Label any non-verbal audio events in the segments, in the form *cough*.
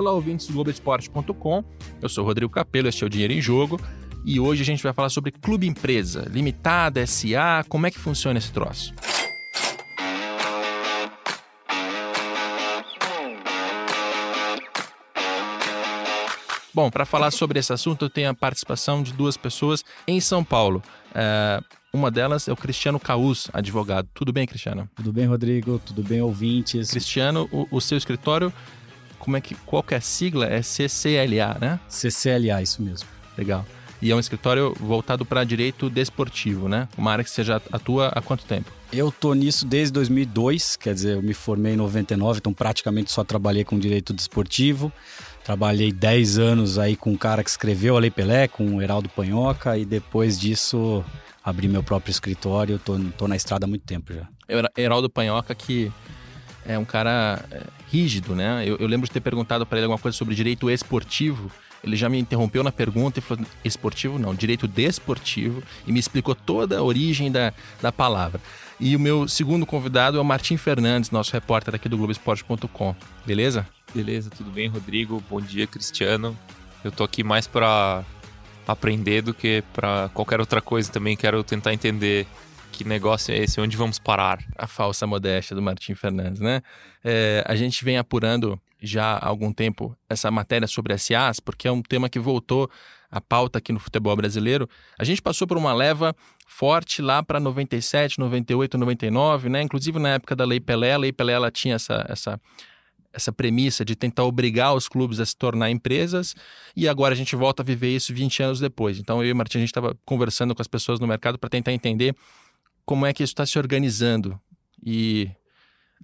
Olá, ouvintes do Globoesporte.com. Eu sou Rodrigo Capello, este é o Dinheiro em Jogo. E hoje a gente vai falar sobre clube empresa, limitada, SA, como é que funciona esse troço. Bom, para falar sobre esse assunto, eu tenho a participação de duas pessoas em São Paulo. É, uma delas é o Cristiano Caus, advogado. Tudo bem, Cristiano? Tudo bem, Rodrigo? Tudo bem, ouvintes? Cristiano, o, o seu escritório, como é que, qual que é a sigla? É CCLA, né? CCLA, isso mesmo. Legal. E é um escritório voltado para direito desportivo, né? Uma área que você já atua há quanto tempo? Eu tô nisso desde 2002, quer dizer, eu me formei em 99, então praticamente só trabalhei com direito desportivo. Trabalhei 10 anos aí com um cara que escreveu a Lei Pelé, com o Heraldo Panhoca, e depois disso abri meu próprio escritório. Tô, tô na estrada há muito tempo já. Heraldo Panhoca, que é um cara rígido, né? Eu, eu lembro de ter perguntado para ele alguma coisa sobre direito esportivo. Ele já me interrompeu na pergunta e falou: esportivo não, direito desportivo, e me explicou toda a origem da, da palavra. E o meu segundo convidado é o Martim Fernandes, nosso repórter aqui do Globoesporte.com. Beleza? Beleza, tudo bem, Rodrigo? Bom dia, Cristiano. Eu tô aqui mais para aprender do que para qualquer outra coisa também. Quero tentar entender que negócio é esse, onde vamos parar. A falsa modéstia do Martim Fernandes, né? É, a gente vem apurando já há algum tempo essa matéria sobre SAs, porque é um tema que voltou à pauta aqui no futebol brasileiro. A gente passou por uma leva forte lá para 97, 98, 99, né? Inclusive na época da Lei Pelé, a Lei Pelé ela tinha essa, essa essa premissa de tentar obrigar os clubes a se tornar empresas e agora a gente volta a viver isso 20 anos depois. Então eu e o Martin a gente estava conversando com as pessoas no mercado para tentar entender como é que isso está se organizando e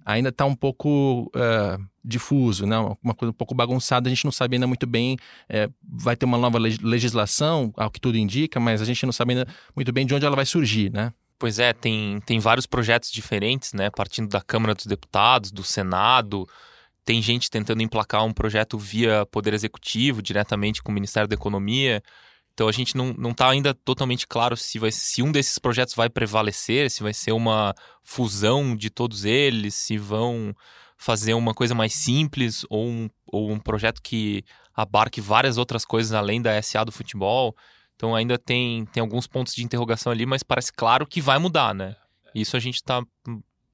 ainda está um pouco uh, difuso, né? uma coisa um pouco bagunçada, a gente não sabe ainda muito bem, é, vai ter uma nova legislação, ao que tudo indica, mas a gente não sabe ainda muito bem de onde ela vai surgir, né? Pois é, tem, tem vários projetos diferentes, né? Partindo da Câmara dos Deputados, do Senado, tem gente tentando emplacar um projeto via Poder Executivo, diretamente com o Ministério da Economia. Então a gente não está ainda totalmente claro se, vai, se um desses projetos vai prevalecer, se vai ser uma fusão de todos eles, se vão fazer uma coisa mais simples ou um, ou um projeto que abarque várias outras coisas além da SA do futebol. Então ainda tem, tem alguns pontos de interrogação ali, mas parece claro que vai mudar, né? Isso a gente está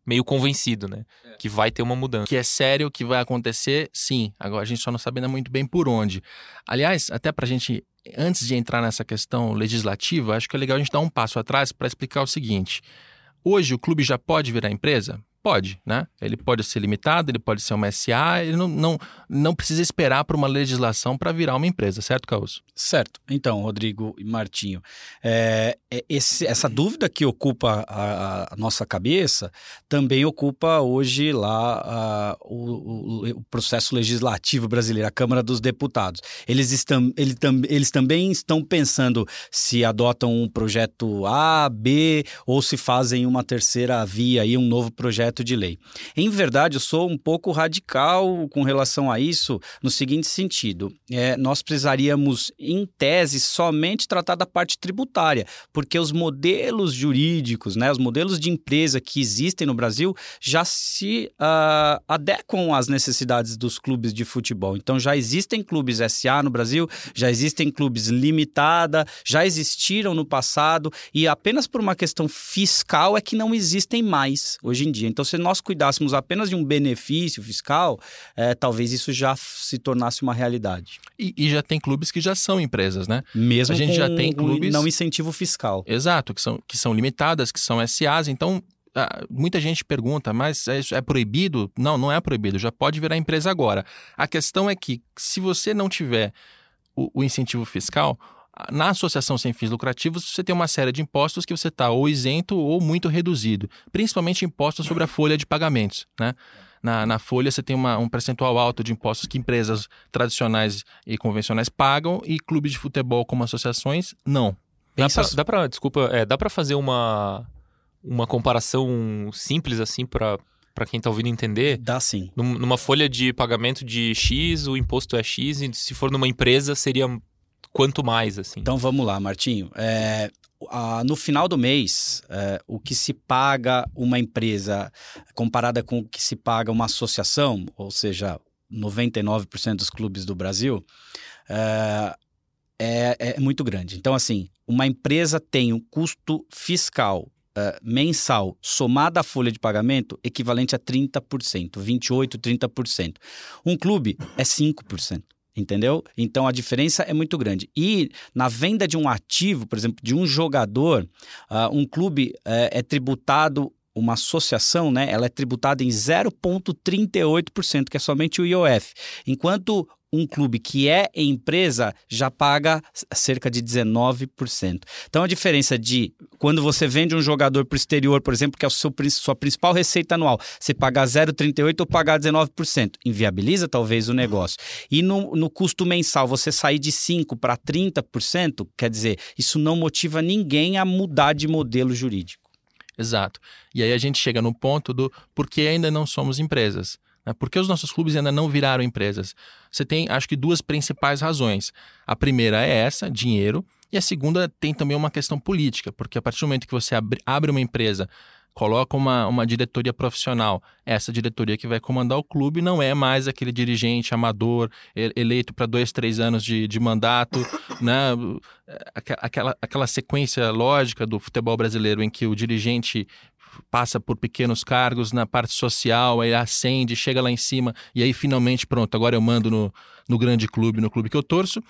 meio convencido, né? É. Que vai ter uma mudança. Que é sério que vai acontecer, sim. Agora a gente só não sabe ainda muito bem por onde. Aliás, até para a gente, antes de entrar nessa questão legislativa, acho que é legal a gente dar um passo atrás para explicar o seguinte. Hoje o clube já pode virar empresa? Pode, né? Ele pode ser limitado, ele pode ser uma SA, ele não, não, não precisa esperar por uma legislação para virar uma empresa, certo, Caos? Certo. Então, Rodrigo e Martinho, é, é, esse, essa dúvida que ocupa a, a, nossa cabeça também ocupa hoje lá a, o, o, o, processo legislativo brasileiro, a Câmara dos Deputados. Eles, estão, ele tam, eles também estão pensando se adotam um projeto A, B ou se fazem uma terceira via aí, um novo projeto projeto de lei. Em verdade, eu sou um pouco radical com relação a isso, no seguinte sentido: é, nós precisaríamos, em tese, somente tratar da parte tributária, porque os modelos jurídicos, né, os modelos de empresa que existem no Brasil já se uh, adequam às necessidades dos clubes de futebol. Então, já existem clubes SA no Brasil, já existem clubes limitada, já existiram no passado e apenas por uma questão fiscal é que não existem mais hoje em dia. Então, então, se nós cuidássemos apenas de um benefício fiscal, é, talvez isso já se tornasse uma realidade. E, e, já tem clubes que já são empresas, né? Mesmo a gente já tem clubes não incentivo fiscal. Exato, que são, que são limitadas, que são SAs. Então, muita gente pergunta, mas é, é proibido? Não, não é proibido. Já pode virar empresa agora. A questão é que se você não tiver o, o incentivo fiscal, na associação sem fins lucrativos, você tem uma série de impostos que você está ou isento ou muito reduzido, principalmente impostos sobre a folha de pagamentos. Né? Na, na folha você tem uma, um percentual alto de impostos que empresas tradicionais e convencionais pagam e clubes de futebol como associações não. Dá para, desculpa, é, dá para fazer uma, uma comparação simples assim para para quem está ouvindo entender? Dá sim. Numa folha de pagamento de X, o imposto é X, e se for numa empresa, seria quanto mais, assim. Então vamos lá, Martinho. É, a, no final do mês, é, o que se paga uma empresa comparada com o que se paga uma associação, ou seja, 99% dos clubes do Brasil, é, é, é, muito grande. Então, assim, uma empresa tem um custo fiscal uh, mensal somado à folha de pagamento equivalente a 30%, 28%, 30%. Um clube é 5%. Entendeu? Então a diferença é muito grande. E na venda de um ativo, por exemplo, de um jogador, uh, um clube uh, é tributado uma associação, né, ela é tributada em 0,38%, que é somente o IOF, enquanto um clube que é empresa já paga cerca de 19%. Então a diferença de quando você vende um jogador para o exterior, por exemplo, que é a sua principal receita anual, você pagar 0,38% ou pagar 19%, inviabiliza talvez o negócio. E no, no custo mensal, você sair de 5% para 30%, quer dizer, isso não motiva ninguém a mudar de modelo jurídico. Exato. E aí a gente chega no ponto do por que ainda não somos empresas. Né? Por que os nossos clubes ainda não viraram empresas? Você tem, acho que, duas principais razões. A primeira é essa, dinheiro, e a segunda tem também uma questão política, porque a partir do momento que você abre, uma empresa, coloca uma, uma diretoria profissional, essa diretoria que vai comandar o clube não é mais aquele dirigente amador, eleito para dois, três anos de, de mandato, *laughs* né? aquela, aquela sequência lógica do futebol brasileiro em que o dirigente passa por pequenos cargos na parte social, aí acende, chega lá em cima e aí finalmente, pronto, agora eu mando no, no grande clube, no clube que eu torço.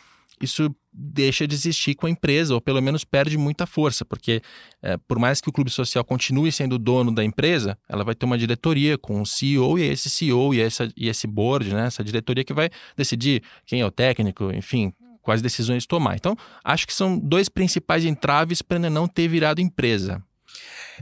Isso deixa de existir com a empresa, ou pelo menos perde muita força, porque é, por mais que o clube social continue sendo dono da empresa, ela vai ter uma diretoria com um CEO e esse CEO e, essa, e esse board, né, essa diretoria que vai decidir quem é o técnico, enfim, quais decisões tomar. Então, acho que são dois principais entraves para não ter virado empresa.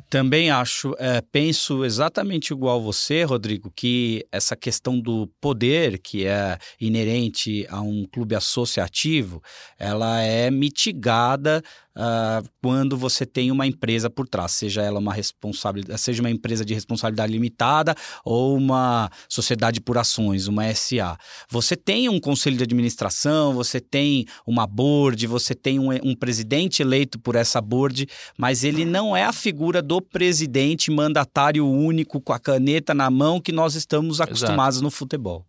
Também acho, é, penso exatamente igual você, Rodrigo, que essa questão do poder, que é inerente a um clube associativo, ela é mitigada uh, quando você tem uma empresa por trás, seja ela uma responsabilidade, seja uma empresa de responsabilidade limitada ou uma sociedade por ações, uma SA. Você tem um conselho de administração, você tem uma board, você tem um, um presidente eleito por essa board, mas ele não é a figura do presidente mandatário único com a caneta na mão que nós estamos acostumados Exato. no futebol.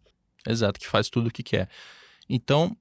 Exato, que faz tudo o que quer. Então,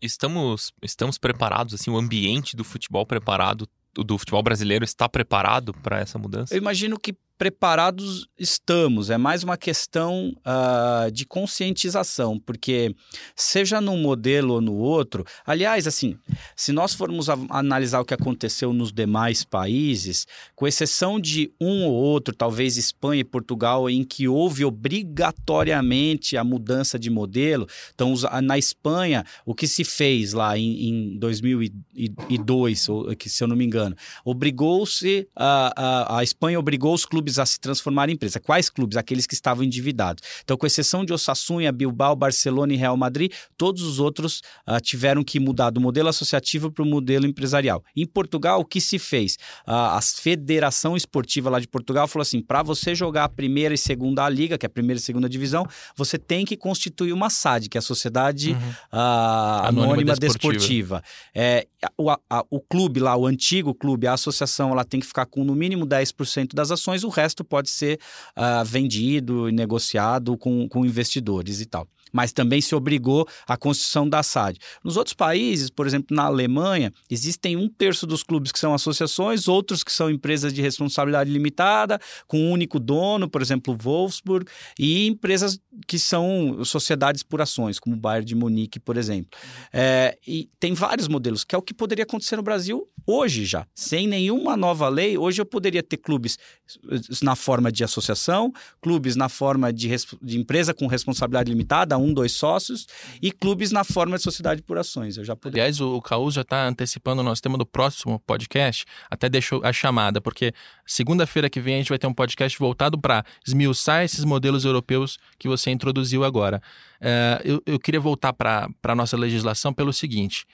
estamos, estamos preparados, assim, o ambiente do futebol preparado, do futebol brasileiro está preparado para essa mudança? Eu imagino que preparados estamos, é mais uma questão uh, de conscientização, porque seja num modelo ou no outro, aliás, assim, se nós formos analisar o que aconteceu nos demais países, com exceção de um ou outro, talvez Espanha e Portugal, em que houve obrigatoriamente a mudança de modelo, então na Espanha, o que se fez lá em, em 2002, se eu não me engano, obrigou-se, a, a, a Espanha obrigou os clubes clubes a se transformar em empresa. Quais clubes? Aqueles que estavam endividados. Então, com exceção de Osasuna, Bilbao, Barcelona e Real Madrid, todos os outros uh, tiveram que mudar do modelo associativo para o modelo empresarial. Em Portugal, o que se fez? Uh, a Federação Esportiva lá de Portugal falou assim: para você jogar a primeira e segunda liga, que é a primeira e segunda divisão, você tem que constituir uma SAD, que é a Sociedade uhum. uh, Anônima, Anônima Desportiva. Desportiva. É, o, a, o clube lá, o antigo clube, a associação, ela tem que ficar com no mínimo 10% das ações, o resto pode ser uh, vendido e negociado com, com investidores e tal mas também se obrigou à construção da SAD. Nos outros países, por exemplo, na Alemanha, existem um terço dos clubes que são associações, outros que são empresas de responsabilidade limitada, com um único dono, por exemplo, Wolfsburg, e empresas que são sociedades por ações, como o Bayern de Munique, por exemplo. É, e tem vários modelos, que é o que poderia acontecer no Brasil hoje já. Sem nenhuma nova lei, hoje eu poderia ter clubes na forma de associação, clubes na forma de, de empresa com responsabilidade limitada, um, dois sócios, e clubes na forma de sociedade por ações. Eu já poderia... Aliás, o Caus já está antecipando o nosso tema do próximo podcast, até deixou a chamada, porque segunda-feira que vem a gente vai ter um podcast voltado para esmiuçar esses modelos europeus que você introduziu agora. Uh, eu, eu queria voltar para a nossa legislação pelo seguinte.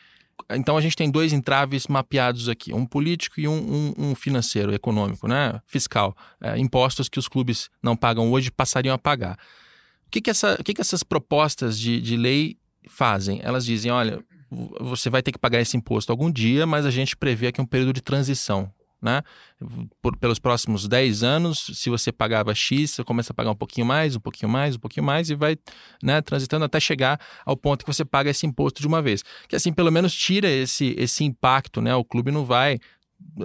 Então a gente tem dois entraves mapeados aqui, um político e um, um, um financeiro, econômico, né? fiscal. É, impostos que os clubes não pagam hoje passariam a pagar. O que, que, essa, o que, que essas propostas de, de lei fazem? Elas dizem, olha, você vai ter que pagar esse imposto algum dia, mas a gente prevê aqui um período de transição. Né? Por, pelos próximos 10 anos, se você pagava X, você começa a pagar um pouquinho mais, um pouquinho mais, um pouquinho mais e vai né, transitando até chegar ao ponto que você paga esse imposto de uma vez. Que assim, pelo menos tira esse, esse impacto, né? O clube não vai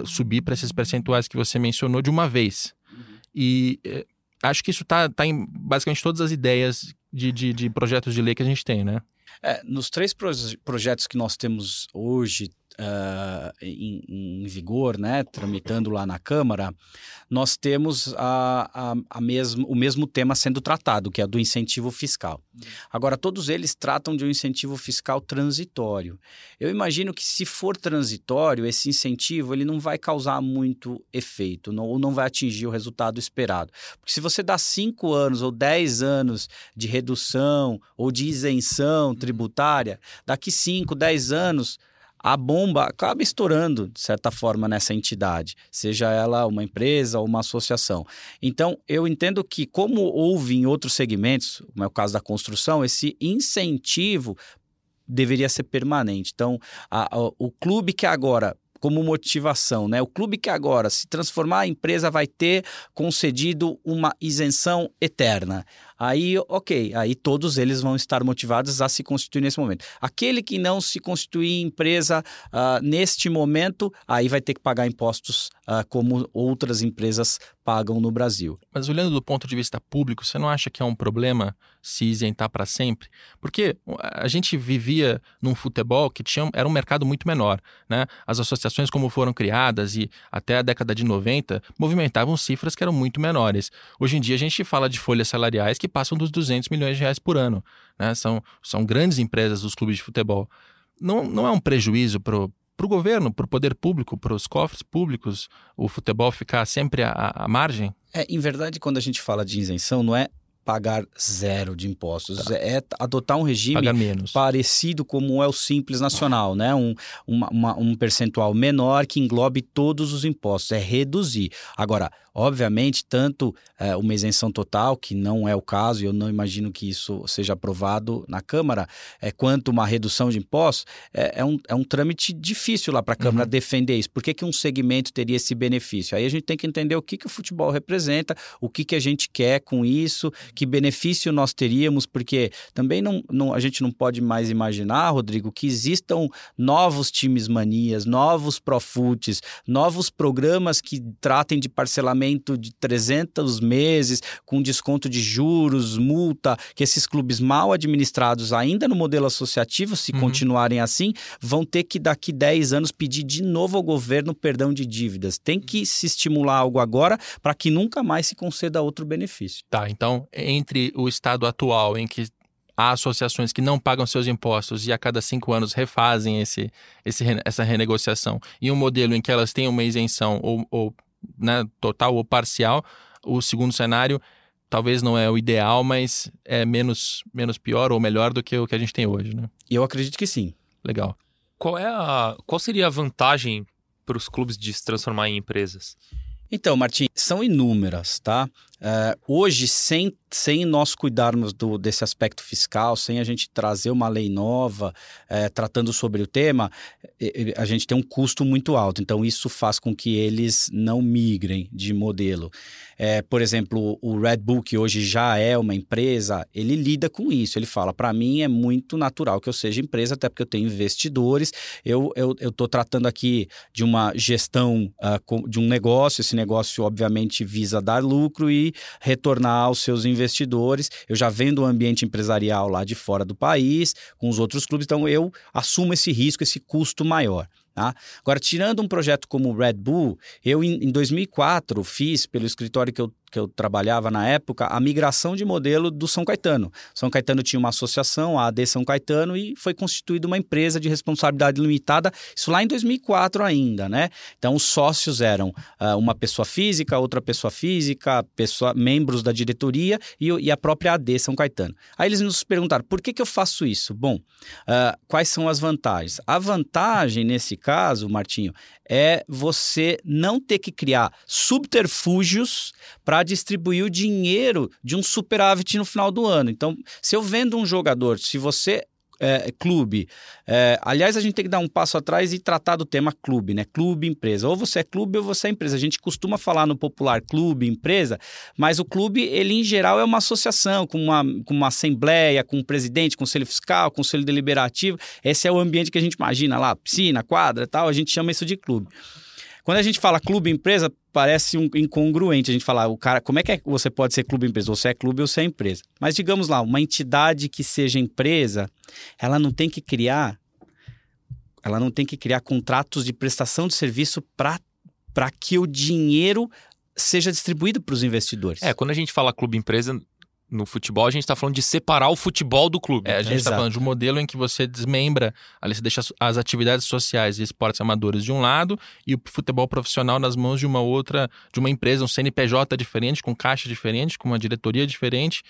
subir para esses percentuais que você mencionou de uma vez. Uhum. E eh, acho que isso está tá em basicamente todas as ideias de, de, de, projetos de lei que a gente tem, né? É, nos três proje projetos que nós temos hoje, uh, em, em, vigor, né, tramitando lá na Câmara, nós temos a, a, a mesmo, o mesmo tema sendo tratado, que é do incentivo fiscal. Agora, todos eles tratam de um incentivo fiscal transitório. Eu imagino que se for transitório, esse incentivo ele não vai causar muito efeito, não, ou não vai atingir o resultado esperado. Porque se você dá cinco anos ou dez anos de redução ou de isenção tributária, daqui cinco, dez anos a bomba acaba estourando, de certa forma, nessa entidade, seja ela uma empresa ou uma associação. Então, eu entendo que, como houve em outros segmentos, como é o caso da construção, esse incentivo deveria ser permanente. Então, a, a, o clube que agora como motivação, né? O clube que agora se transformar, a empresa vai ter concedido uma isenção eterna. Aí, ok, aí todos eles vão estar motivados a se constituir nesse momento. Aquele que não se constituir empresa uh, neste momento, aí vai ter que pagar impostos uh, como outras empresas pagam no Brasil. Mas olhando do ponto de vista público, você não acha que é um problema se isentar para sempre? Porque a gente vivia num futebol que tinha, era um mercado muito menor. Né? As associações, como foram criadas e até a década de 90, movimentavam cifras que eram muito menores. Hoje em dia a gente fala de folhas salariais que passam dos 200 milhões de reais por ano. Né? São, são grandes empresas dos clubes de futebol. Não, não é um prejuízo para o governo, para o poder público, para os cofres públicos, o futebol ficar sempre à, à margem? É, em verdade, quando a gente fala de isenção, não é pagar zero de impostos. Tá. É adotar um regime parecido como é o Simples Nacional, né? Um, uma, uma, um percentual menor que englobe todos os impostos. É reduzir. Agora, obviamente, tanto é, uma isenção total, que não é o caso, e eu não imagino que isso seja aprovado na Câmara, é, quanto uma redução de impostos, é, é um, é um trâmite difícil lá para a Câmara uhum. defender isso. Por que, que um segmento teria esse benefício? Aí a gente tem que entender o que, que o futebol representa, o que, que a gente quer com isso, que benefício nós teríamos, porque também não, não, a gente não pode mais imaginar, Rodrigo, que existam novos times manias, novos profutes, novos programas que tratem de parcelamento de 300 meses, com desconto de juros, multa, que esses clubes mal administrados, ainda no modelo associativo, se uhum. continuarem assim, vão ter que daqui 10 anos pedir de novo ao governo perdão de dívidas. Tem que se estimular algo agora para que nunca mais se conceda outro benefício. Tá, então entre o estado atual, em que há associações que não pagam seus impostos e a cada cinco anos refazem esse, esse, essa renegociação, e um modelo em que elas têm uma isenção ou, ou né, total ou parcial, o segundo cenário talvez não é o ideal, mas é menos, menos pior ou melhor do que o que a gente tem hoje, né? Eu acredito que sim. Legal. Qual, é a, qual seria a vantagem para os clubes de se transformar em empresas? Então, Martim, são inúmeras, tá? Uh, hoje, sem, sem nós cuidarmos do, desse aspecto fiscal, sem a gente trazer uma lei nova uh, tratando sobre o tema, a gente tem um custo muito alto. Então, isso faz com que eles não migrem de modelo. É, por exemplo, o Red Bull, que hoje já é uma empresa, ele lida com isso. Ele fala: para mim é muito natural que eu seja empresa, até porque eu tenho investidores. Eu estou tratando aqui de uma gestão uh, de um negócio. Esse negócio, obviamente, visa dar lucro e retornar aos seus investidores. Eu já vendo o ambiente empresarial lá de fora do país, com os outros clubes, então eu assumo esse risco, esse custo maior. Tá? Agora, tirando um projeto como o Red Bull, eu em 2004 fiz, pelo escritório que eu que eu trabalhava na época, a migração de modelo do São Caetano. São Caetano tinha uma associação, a AD São Caetano, e foi constituída uma empresa de responsabilidade limitada, isso lá em 2004 ainda, né? Então, os sócios eram uh, uma pessoa física, outra pessoa física, pessoa, membros da diretoria e, e, a própria AD São Caetano. Aí eles nos perguntaram, por que, que eu faço isso? Bom, uh, quais são as vantagens? A vantagem, nesse caso, Martinho, é você não ter que criar subterfúgios para distribuir o dinheiro de um superávit no final do ano. Então, se eu vendo um jogador, se você é, clube. É, aliás, a gente tem que dar um passo atrás e tratar do tema clube, né? Clube, empresa. Ou você é clube ou você é empresa. A gente costuma falar no popular clube, empresa, mas o clube, ele em geral é uma associação, com uma, com uma assembleia, com um presidente, conselho fiscal, conselho deliberativo. Esse é o ambiente que a gente imagina lá, piscina, quadra tal, a gente chama isso de clube. Quando a gente fala clube empresa, parece um incongruente a gente falar, o cara, como é que é, você pode ser clube empresa? Você é clube ou você é empresa. Mas digamos lá, uma entidade que seja empresa, ela não tem que criar ela não tem que criar contratos de prestação de serviço para que o dinheiro seja distribuído para os investidores. É, quando a gente fala clube empresa, no futebol, a gente está falando de separar o futebol do clube. É, a gente está falando de um modelo em que você desmembra, ali você deixa as atividades sociais e esportes amadores de um lado e o futebol profissional nas mãos de uma outra, de uma empresa, um CNPJ diferente, com caixa diferente, com uma diretoria diferente,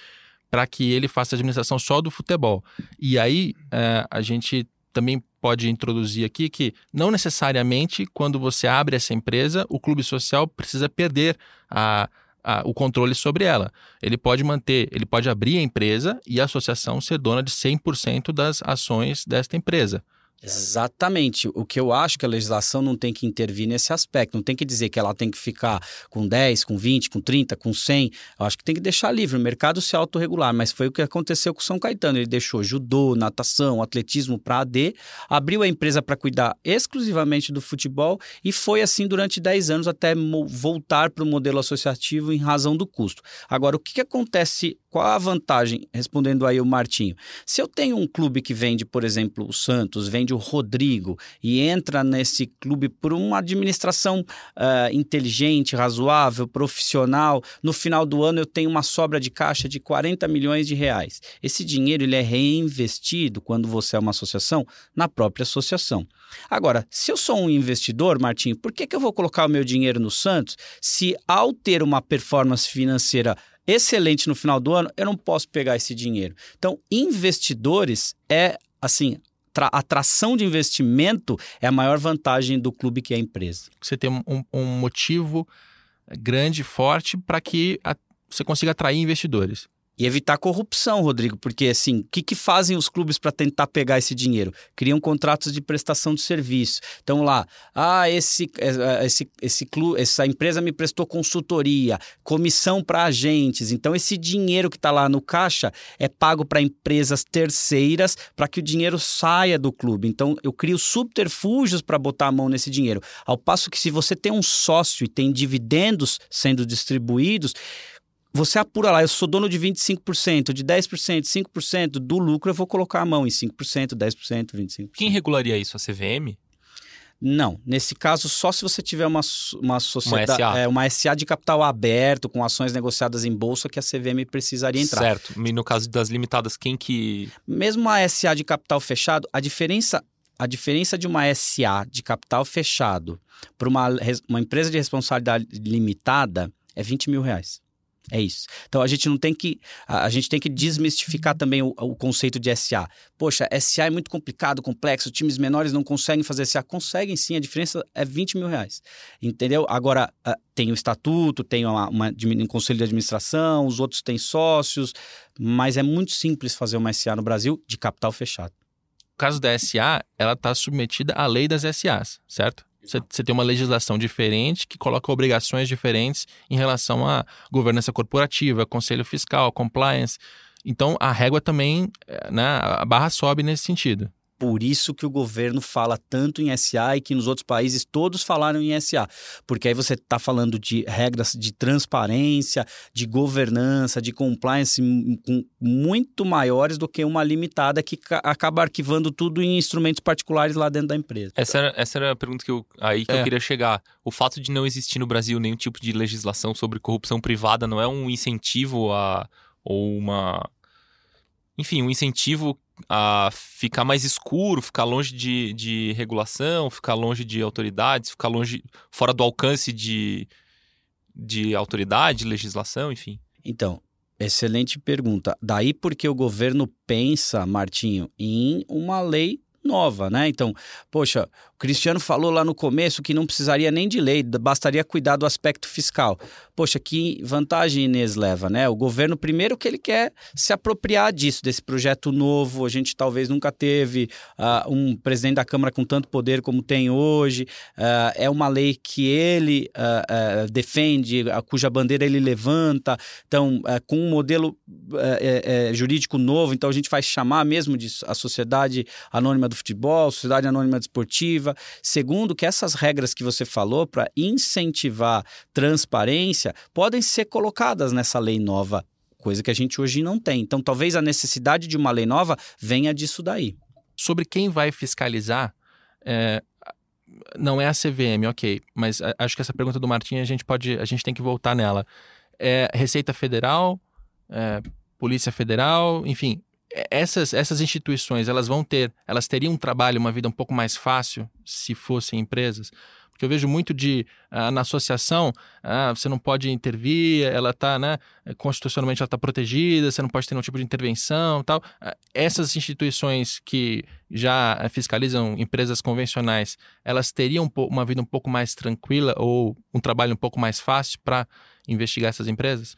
para que ele faça a administração só do futebol. E aí é, a gente também pode introduzir aqui que não necessariamente quando você abre essa empresa, o clube social precisa perder a a, o controle sobre ela. Ele pode manter, ele pode abrir a empresa e a associação ser dona de 100% das ações desta empresa. Exatamente. O que eu acho que a legislação não tem que intervir nesse aspecto. Não tem que dizer que ela tem que ficar com 10, com 20, com 30, com 100. Eu acho que tem que deixar livre o mercado se autorregular. Mas foi o que aconteceu com o São Caetano. Ele deixou judô, natação, atletismo para AD, abriu a empresa para cuidar exclusivamente do futebol e foi assim durante 10 anos até voltar para o modelo associativo em razão do custo. Agora, o que, que acontece qual a vantagem? Respondendo aí o Martinho. Se eu tenho um clube que vende, por exemplo, o Santos, vende o Rodrigo e entra nesse clube por uma administração uh, inteligente, razoável, profissional, no final do ano eu tenho uma sobra de caixa de 40 milhões de reais. Esse dinheiro ele é reinvestido quando você é uma associação na própria associação. Agora, se eu sou um investidor, Martinho, por que, que eu vou colocar o meu dinheiro no Santos se ao ter uma performance financeira excelente no final do ano, eu não posso pegar esse dinheiro. Então, investidores é assim. Atração de investimento é a maior vantagem do clube que é a empresa. Você tem um, um motivo grande, forte, para que a, você consiga atrair investidores. E evitar corrupção, Rodrigo, porque assim, o que, que fazem os clubes para tentar pegar esse dinheiro? Criam contratos de prestação de serviço. Então lá, ah, esse, é, é, esse, esse clube, essa empresa me prestou consultoria, comissão para agentes. Então esse dinheiro que está lá no caixa é pago para empresas terceiras para que o dinheiro saia do clube. Então eu crio subterfúgios para botar a mão nesse dinheiro. Ao passo que se você tem um sócio e tem dividendos sendo distribuídos, você apura lá, eu sou dono de 25%, de 10%, 5% do lucro, eu vou colocar a mão em 5%, 10%, 25%. Quem regularia isso? A CVM? Não, nesse caso, só se você tiver uma, uma sociedade, uma SA. É, uma SA de capital aberto, com ações negociadas em bolsa, que a CVM precisaria entrar. Certo. E no caso das limitadas, quem que. Mesmo a SA de capital fechado, a diferença, a diferença de uma SA de capital fechado para uma, uma empresa de responsabilidade limitada é 20 mil reais. É isso. Então a gente não tem que. A, gente tem que desmistificar também o, o, conceito de SA. Poxa, SA é muito complicado, complexo, times menores não conseguem fazer SA. Conseguem sim, a diferença é 20 mil reais. Entendeu? Agora, uh, tem o estatuto, tem uma, uma, um conselho de administração, os outros têm sócios, mas é muito simples fazer uma SA no Brasil de capital fechado. O caso da SA, ela está submetida à lei das SAs, certo? Você, tem uma legislação diferente que coloca obrigações diferentes em relação à governança corporativa, conselho fiscal, compliance. Então a régua também, eh, né, a barra sobe nesse sentido por isso que o governo fala tanto em SA e que nos outros países todos falaram em SA. Porque aí você está falando de regras de transparência, de governança, de compliance muito maiores do que uma limitada que acaba arquivando tudo em instrumentos particulares lá dentro da empresa. Essa era, essa era a pergunta que eu, aí que é. eu queria chegar. O fato de não existir no Brasil nenhum tipo de legislação sobre corrupção privada não é um incentivo a ou uma enfim, um incentivo a ficar mais escuro, ficar longe de, de regulação, ficar longe de autoridades, ficar longe, fora do alcance de, de autoridade, legislação, enfim? Então, excelente pergunta. Daí porque o governo pensa, Martinho, em uma lei nova, né? Então, poxa, o Cristiano falou lá no começo que não precisaria nem de lei, bastaria cuidar do aspecto fiscal. poxa, que vantagem Inês leva, né? O governo, primeiro, que ele quer se apropriar disso, desse projeto novo. A gente talvez nunca teve uh, um presidente da Câmara com tanto poder como tem hoje. Uh, é uma lei que ele uh, defende, cuja bandeira ele levanta. Então, com um modelo jurídico novo, então a gente vai chamar mesmo de a Sociedade Anônima Futebol, Sociedade Anônima Desportiva. Segundo, que essas regras que você falou para incentivar transparência podem ser colocadas nessa lei nova, coisa que a gente hoje não tem. Então, talvez a necessidade de uma lei nova venha disso daí. Sobre quem vai fiscalizar, é, não é a CVM, ok, mas acho que essa pergunta do Martim a gente pode, a gente tem que voltar nela. É Receita Federal, é, Polícia Federal, enfim, essas, essas instituições, elas vão ter, elas teriam um trabalho, uma vida um pouco mais fácil se fossem empresas? Porque eu vejo muito de, ah, na associação, ah, você não pode intervir, ela está, né, constitucionalmente ela está protegida, você não pode ter nenhum tipo de intervenção tal. Ah, essas instituições que já fiscalizam empresas convencionais, elas teriam uma vida um pouco mais tranquila ou um trabalho um pouco mais fácil para investigar essas empresas?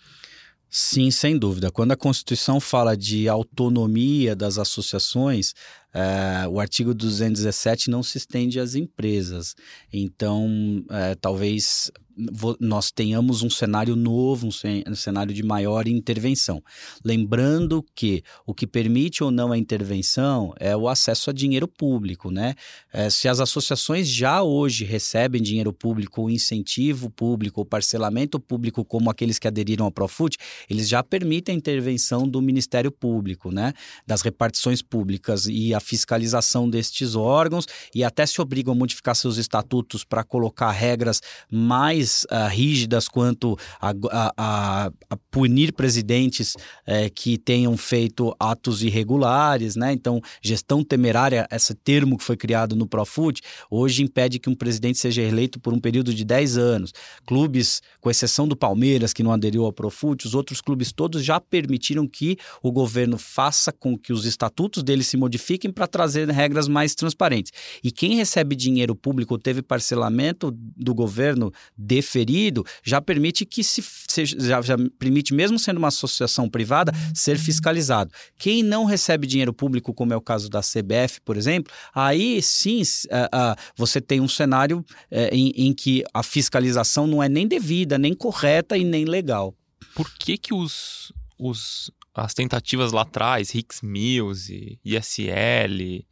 Sim, sem dúvida. Quando a Constituição fala de autonomia das associações, é, o artigo 217 não se estende às empresas. Então, é, talvez nós tenhamos um cenário novo, um cenário de maior intervenção. Lembrando que o que permite ou não a intervenção é o acesso a dinheiro público, né? É, se as associações já hoje recebem dinheiro público, ou incentivo público, ou parcelamento público, como aqueles que aderiram ao Profut, eles já permitem a intervenção do Ministério Público, né? Das repartições públicas e a fiscalização destes órgãos e até se obrigam a modificar seus estatutos para colocar regras mais mais uh, rígidas quanto a, a, a punir presidentes eh, que tenham feito atos irregulares, né? Então, gestão temerária, esse termo que foi criado no Profut, hoje impede que um presidente seja eleito por um período de 10 anos. Clubes, com exceção do Palmeiras, que não aderiu ao Profut, os outros clubes todos já permitiram que o governo faça com que os estatutos deles se modifiquem para trazer regras mais transparentes. E quem recebe dinheiro público teve parcelamento do governo de deferido, já permite que se seja, já, já, permite, mesmo sendo uma associação privada, ser fiscalizado. Quem não recebe dinheiro público, como é o caso da CBF, por exemplo, aí sim uh, uh, você tem um cenário uh, em, em que a fiscalização não é nem devida, nem correta e nem legal. Por que que os, os as tentativas lá atrás, Hicks Mills, ISL,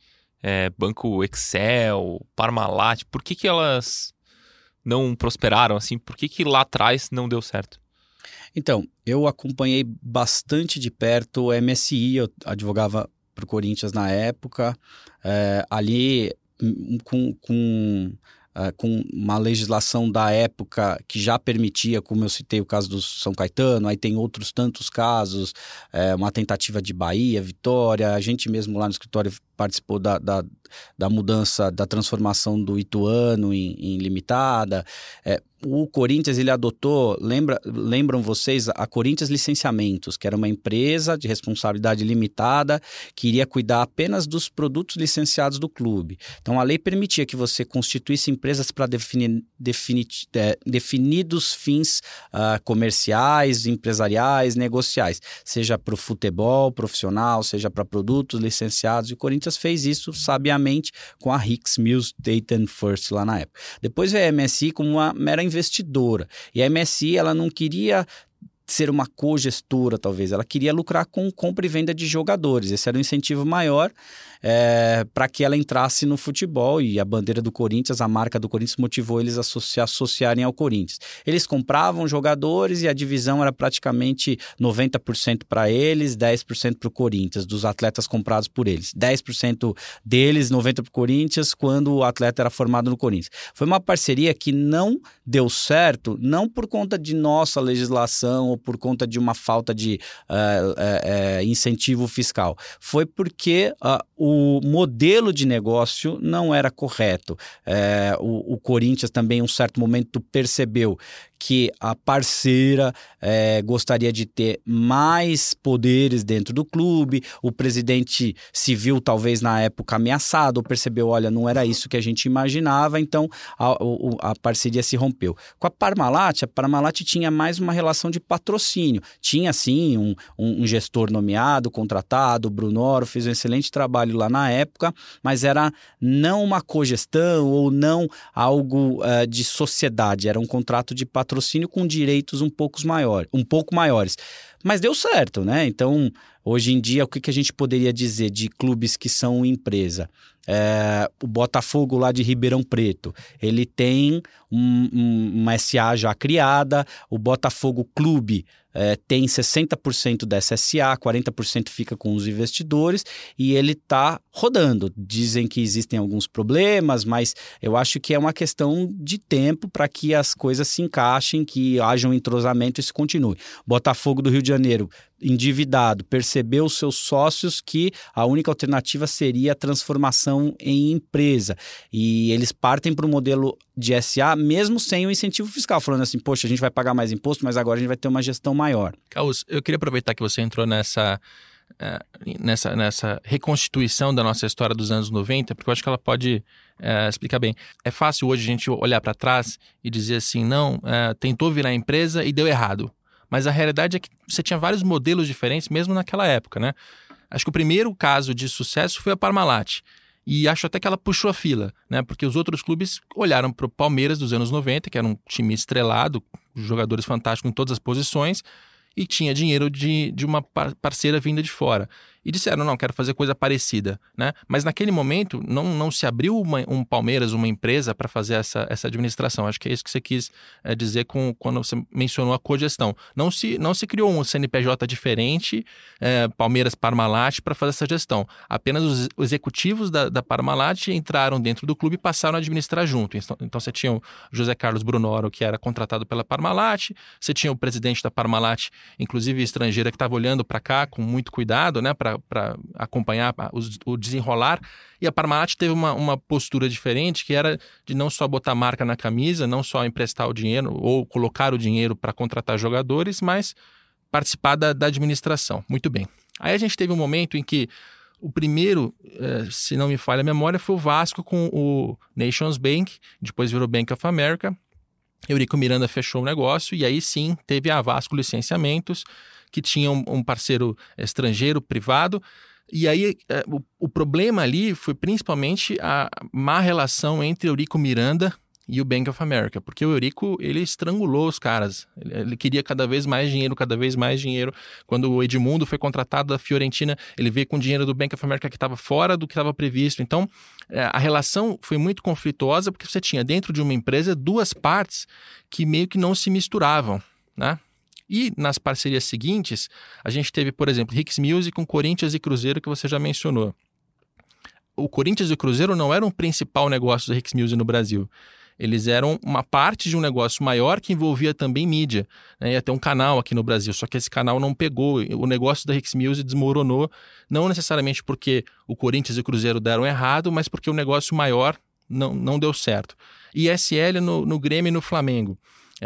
é, Banco Excel, Parmalat, por que que elas não prosperaram assim? Por que, que lá atrás não deu certo? Então, eu acompanhei bastante de perto o MSI, eu advogava para o Corinthians na época. É, ali, hum, com, com, uh, com uma legislação da época que já permitia, como eu citei o caso do São Caetano, aí tem outros tantos casos, é, uma tentativa de Bahia, Vitória, a gente mesmo lá no escritório participou da, da, da mudança, da transformação do Ituano em, em limitada. É, o Corinthians ele adotou, lembra, lembram vocês, a Corinthians Licenciamentos, que era uma empresa de responsabilidade limitada que iria cuidar apenas dos produtos licenciados do clube. Então a lei permitia que você constituísse empresas para definir, definir é, definidos fins uh, comerciais, empresariais, negociais, seja para o futebol profissional, seja para produtos licenciados. E o Corinthians fez isso sabiamente com a Hicks Mills Dayton First lá na época. Depois veio a MSI como uma mera investidora. E a MSI ela não queria ser uma cogestora, talvez. Ela queria lucrar com compra e venda de jogadores. Esse era o incentivo maior é, para que ela entrasse no futebol. E a bandeira do Corinthians, a marca do Corinthians, motivou eles a se associarem ao Corinthians. Eles compravam jogadores e a divisão era praticamente 90% para eles, 10% para o Corinthians, dos atletas comprados por eles. 10% deles, 90% para o Corinthians, quando o atleta era formado no Corinthians. Foi uma parceria que não deu certo, não por conta de nossa legislação ou por conta de uma falta de uh, uh, incentivo fiscal. Foi porque o modelo de negócio não era correto. o, o Corinthians também, em um certo momento, percebeu que a parceira gostaria de ter mais poderes dentro do clube, o presidente se viu talvez na época ameaçado, percebeu, olha, não era isso que a gente imaginava, então a, a, a parceria se rompeu. Com a Parmalat, a Parmalat tinha mais uma relação de patrocínio, tinha sim um, um, um gestor nomeado, contratado, o Brunoro fez um excelente trabalho lá na época, mas era não uma cogestão ou não algo uh, de sociedade, era um contrato de patrocínio patrocínio com direitos um pouco, maior, um pouco maiores. Mas deu certo, né? Então, hoje em dia, o que, que a gente poderia dizer de clubes que são empresa? É, o Botafogo lá de Ribeirão Preto, ele tem um, um, uma SA já criada, o Botafogo Clube é, tem 60% dessa SA, 40% fica com os investidores e ele está rodando. Dizem que existem alguns problemas, mas eu acho que é uma questão de tempo para que as coisas se encaixem, que haja um entrosamento e se continue. Botafogo do Rio de Janeiro endividado, percebeu os seus sócios que a única alternativa seria a transformação em empresa. E eles partem para o modelo de SA, mesmo sem o incentivo fiscal, falando assim, poxa, a gente vai pagar mais imposto, mas agora a gente vai ter uma gestão maior. Carlos, eu queria aproveitar que você entrou nessa, eh, nessa, nessa reconstituição da nossa história dos anos 90, porque eu acho que ela pode é, explicar bem. É fácil hoje a gente olhar para trás e dizer assim, não, é, tentou virar empresa e deu errado. Mas a realidade é que você tinha vários modelos diferentes mesmo naquela época, né? Acho que o primeiro caso de sucesso foi a Parmalat. E acho até que ela puxou a fila, né? Porque os outros clubes olharam para o Palmeiras dos anos 90, que era um time estrelado, jogadores fantásticos em todas as posições, e tinha dinheiro de, de uma parceira vinda de fora e disseram, não, quero fazer coisa parecida, né? Mas naquele momento não, não se abriu uma, um Palmeiras, uma empresa para fazer essa, essa administração. Acho que é isso que você quis é, dizer com, quando você mencionou a cogestão. Não se, não se criou um CNPJ diferente, é, Palmeiras Parmalat, para fazer essa gestão. Apenas os, os executivos da, da Parmalat entraram dentro do clube e passaram a administrar junto. Então, então você tinha o José Carlos Brunoro, que era contratado pela Parmalat, você tinha o presidente da Parmalat, inclusive estrangeira, que estava olhando para cá com muito cuidado, né, para para acompanhar o desenrolar. E a Parmalat teve uma, uma postura diferente, que era de não só botar marca na camisa, não só emprestar o dinheiro ou colocar o dinheiro para contratar jogadores, mas participar da, da administração. Muito bem. Aí a gente teve um momento em que o primeiro, eh, se não me falha a memória, foi o Vasco com o Nations Bank, depois virou Bank of America. Eurico Miranda fechou o negócio e aí sim teve a Vasco Licenciamentos, que tinha um, um parceiro estrangeiro, privado. E aí, é, o, o, problema ali foi principalmente a má relação entre Eurico Miranda e o Bank of America, porque o Eurico, ele estrangulou os caras. Ele, ele, queria cada vez mais dinheiro, cada vez mais dinheiro. Quando o Edmundo foi contratado da Fiorentina, ele veio com dinheiro do Bank of America que estava fora do que estava previsto. Então, é, a relação foi muito conflituosa, porque você tinha dentro de uma empresa duas partes que meio que não se misturavam, né? E nas parcerias seguintes, a gente teve, por exemplo, Hicks Music com Corinthians e Cruzeiro, que você já mencionou. O Corinthians e o Cruzeiro não eram o principal negócio do Hicks Music no Brasil. Eles eram uma parte de um negócio maior que envolvia também mídia. Né? Ia ter um canal aqui no Brasil, só que esse canal não pegou. O negócio da Hicks Music desmoronou, não necessariamente porque o Corinthians e o Cruzeiro deram errado, mas porque o negócio maior não, não deu certo. E SL no, no Grêmio e no Flamengo.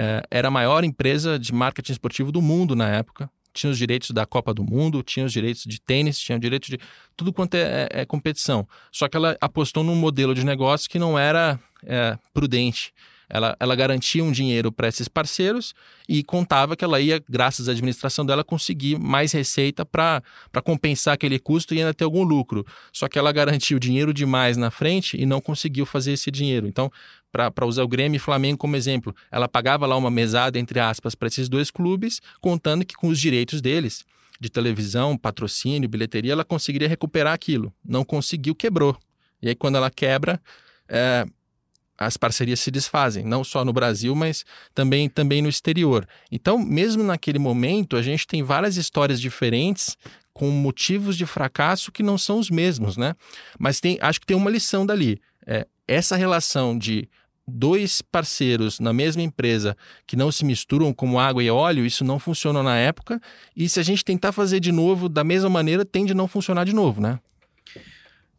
É, era a maior empresa de marketing esportivo do mundo na época. Tinha os direitos da Copa do Mundo, tinha os direitos de tênis, tinha o direito de tudo quanto é, é, é competição. Só que ela apostou num modelo de negócio que não era é, prudente. Ela, ela garantia um dinheiro para esses parceiros e contava que ela ia, graças à administração dela, conseguir mais receita para compensar aquele custo e ainda ter algum lucro. Só que ela garantiu dinheiro demais na frente e não conseguiu fazer esse dinheiro. Então, para usar o Grêmio e Flamengo como exemplo, ela pagava lá uma mesada, entre aspas, para esses dois clubes, contando que com os direitos deles, de televisão, patrocínio, bilheteria, ela conseguiria recuperar aquilo. Não conseguiu, quebrou. E aí, quando ela quebra, é, as parcerias se desfazem, não só no Brasil, mas também, também no exterior. Então, mesmo naquele momento, a gente tem várias histórias diferentes com motivos de fracasso que não são os mesmos, né? Mas tem, acho que tem uma lição dali. É, essa relação de dois parceiros na mesma empresa que não se misturam como água e óleo, isso não funcionou na época. E se a gente tentar fazer de novo da mesma maneira, tende a não funcionar de novo, né?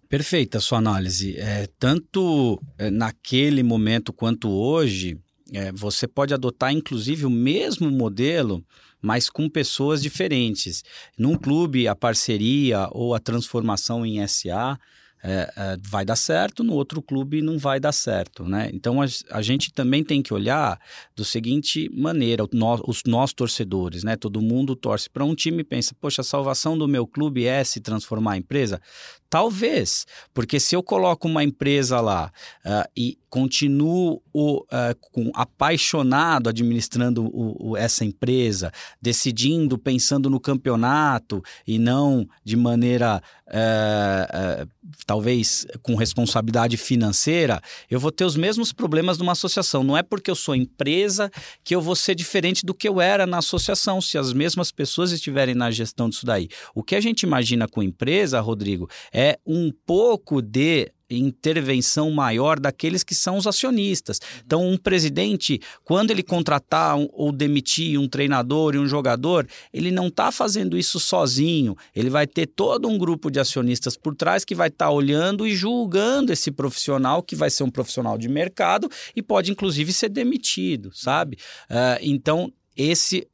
Perfeita a sua análise. É, tanto é, naquele momento quanto hoje, é, você pode adotar inclusive o mesmo modelo, mas com pessoas diferentes. Num clube, a parceria ou a transformação em SA é, é, vai dar certo, no outro clube não vai dar certo, né? Então a, a gente também tem que olhar do seguinte maneira, no, os nós torcedores, né? Todo mundo torce para um time e pensa, poxa, a salvação do meu clube é se transformar em empresa. Talvez, porque se eu coloco uma empresa lá uh, e continuo uh, com, apaixonado administrando o, o, essa empresa, decidindo, pensando no campeonato e não de maneira uh, talvez com responsabilidade financeira, eu vou ter os mesmos problemas de uma associação. Não é porque eu sou empresa que eu vou ser diferente do que eu era na associação, se as mesmas pessoas estiverem na gestão disso daí. O que a gente imagina com empresa, Rodrigo, é um pouco de intervenção maior daqueles que são os acionistas. Então, um presidente, quando ele contratar um, ou demitir um treinador e um jogador, ele não está fazendo isso sozinho. Ele vai ter todo um grupo de acionistas por trás que vai estar tá olhando e julgando esse profissional, que vai ser um profissional de mercado e pode, inclusive, ser demitido, sabe? Uh, então, esse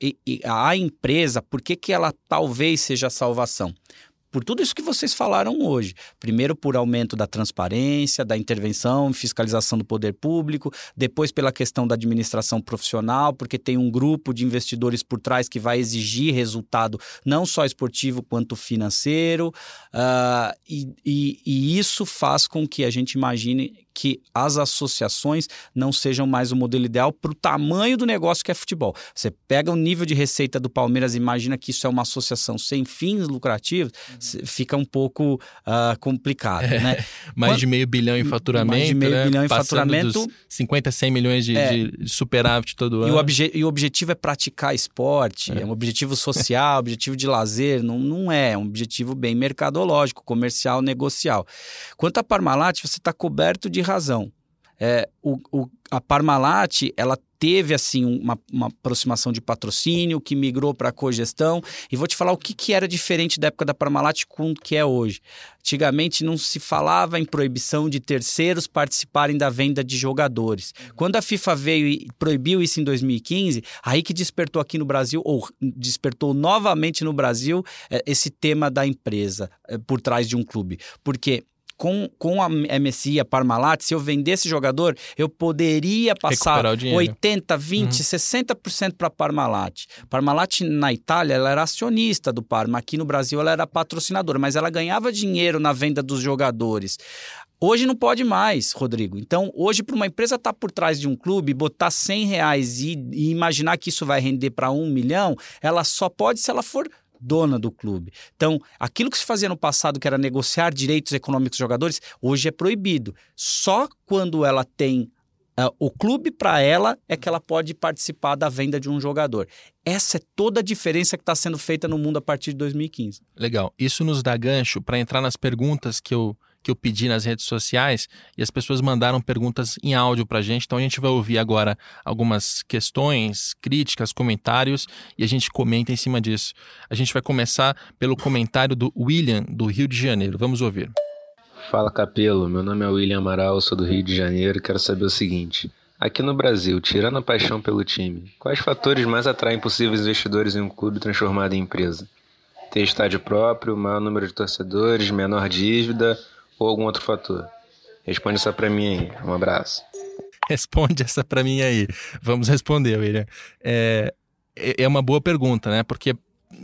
a empresa, por que, que ela talvez seja a salvação? Por tudo isso que vocês falaram hoje. Primeiro, por aumento da transparência, da intervenção, fiscalização do poder público, depois, pela questão da administração profissional, porque tem um grupo de investidores por trás que vai exigir resultado não só esportivo quanto financeiro, uh, e, e, e isso faz com que a gente imagine que as associações não sejam mais o modelo ideal para o tamanho do negócio que é futebol. Você pega o nível de receita do Palmeiras e imagina que isso é uma associação sem fins lucrativos, uhum. fica um pouco uh, complicado, é, né? *laughs* Mais Quando, de meio bilhão em faturamento, mais de meio né? bilhão em faturamento, 50, 100 milhões de, é, de superávit todo ano. E o, obje, e o objetivo é praticar esporte, é, é um objetivo social, *laughs* objetivo de lazer, não, não é, é um objetivo bem mercadológico, comercial, negocial. Quanto à Parmalat, você está coberto de razão. É, o, o, a Parmalat ela teve assim uma, uma aproximação de patrocínio que migrou para a cogestão e vou te falar o que, que era diferente da época da Parmalat com o que é hoje. Antigamente não se falava em proibição de terceiros participarem da venda de jogadores. Quando a FIFA veio e proibiu isso em 2015, aí que despertou aqui no Brasil ou despertou novamente no Brasil é, esse tema da empresa é, por trás de um clube, porque com, com a MSI, a Parmalat, se eu vendesse jogador, eu poderia passar 80, 20, uhum. 60% para a Parmalat. Parmalat na Itália, ela era acionista do Parma, aqui no Brasil ela era patrocinadora, mas ela ganhava dinheiro na venda dos jogadores. Hoje não pode mais, Rodrigo. Então, hoje, para uma empresa estar tá por trás de um clube, botar 100 reais e, e imaginar que isso vai render para um milhão, ela só pode se ela for dona do clube. Então, aquilo que se fazia no passado, que era negociar direitos econômicos dos jogadores, hoje é proibido. Só quando ela tem Uh, o clube, para ela, é que ela pode participar da venda de um jogador. Essa é toda a diferença que está sendo feita no mundo a partir de 2015. Legal. Isso nos dá gancho para entrar nas perguntas que eu que eu pedi nas redes sociais e as pessoas mandaram perguntas em áudio para a gente. Então a gente vai ouvir agora algumas questões, críticas, comentários e a gente comenta em cima disso. A gente vai começar pelo comentário do William, do Rio de Janeiro. Vamos ouvir. Fala Capelo, meu nome é William Amaral, sou do Rio de Janeiro e quero saber o seguinte. Aqui no Brasil, tirando a paixão pelo time, quais fatores mais atraem possíveis investidores em um clube transformado em empresa? Ter estádio próprio, maior número de torcedores, menor dívida ou algum outro fator? Responde essa para mim aí. Um abraço. Responde essa para mim aí. Vamos responder, William. É, é, é uma boa pergunta, né? Porque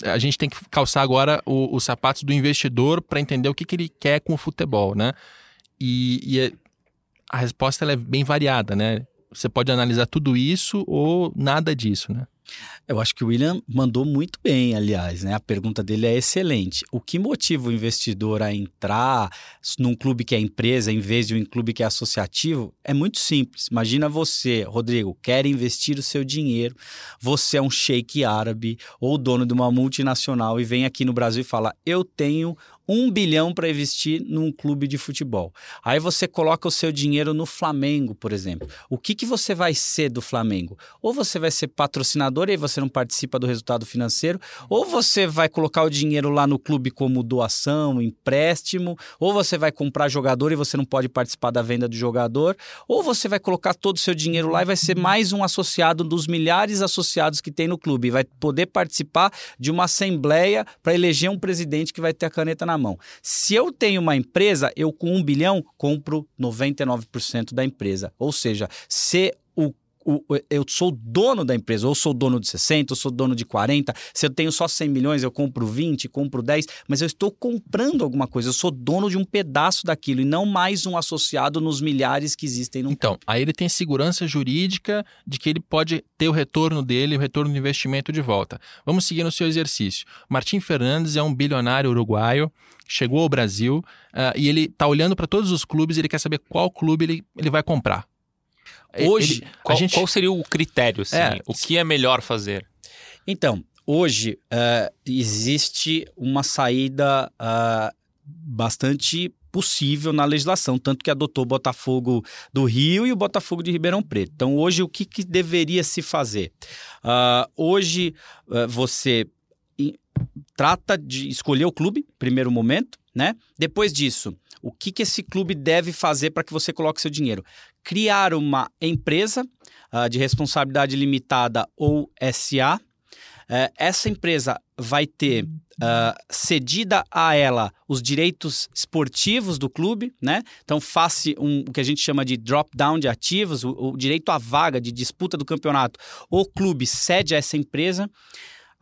a gente tem que calçar agora os sapatos do investidor para entender o que, que ele quer com o futebol, né? E, e é, a resposta é bem variada, né? Você pode analisar tudo isso ou nada disso, né? Eu acho que o William mandou muito bem, aliás, né? A pergunta dele é excelente. O que motiva o investidor a entrar num clube que é empresa em vez de um clube que é associativo? É muito simples. Imagina você, Rodrigo, quer investir o seu dinheiro, você é um sheik árabe ou dono de uma multinacional e vem aqui no Brasil e fala: "Eu tenho um bilhão para investir num clube de futebol. Aí você coloca o seu dinheiro no Flamengo, por exemplo. O que, que você vai ser do Flamengo? Ou você vai ser patrocinador e aí você não participa do resultado financeiro, ou você vai colocar o dinheiro lá no clube como doação, empréstimo, ou você vai comprar jogador e você não pode participar da venda do jogador, ou você vai colocar todo o seu dinheiro lá e vai ser mais um associado dos milhares associados que tem no clube e vai poder participar de uma assembleia para eleger um presidente que vai ter a caneta na mão. Se eu tenho uma empresa, eu com um bilhão compro 99% da empresa. Ou seja, se eu sou dono da empresa, ou sou dono de 60, ou sou dono de 40. Se eu tenho só 100 milhões, eu compro 20, compro 10, mas eu estou comprando alguma coisa. Eu sou dono de um pedaço daquilo e não mais um associado nos milhares que existem no Então, aí ele tem segurança jurídica de que ele pode ter o retorno dele, o retorno do investimento de volta. Vamos seguir no seu exercício. Martim Fernandes é um bilionário uruguaio, chegou ao Brasil uh, e ele está olhando para todos os clubes ele quer saber qual clube ele, ele vai comprar. Hoje, ele, qual, gente... qual, seria o critério? Assim? É, o que é melhor fazer? Então, hoje uh, existe uma saída uh, bastante possível na legislação, tanto que adotou o Botafogo do Rio e o Botafogo de Ribeirão Preto. Então, hoje, o que, que deveria se fazer? Uh, hoje, você trata de escolher o clube, primeiro momento, né? Depois disso, o que, que esse clube deve fazer para que você coloque seu dinheiro? Criar uma empresa uh, de responsabilidade limitada ou SA. Uh, eh, essa empresa vai ter uh, cedida a ela os direitos esportivos do clube, né? Então, faça um, o que a gente chama de drop-down de ativos, o, o direito à vaga de disputa do campeonato. O clube cede a essa empresa.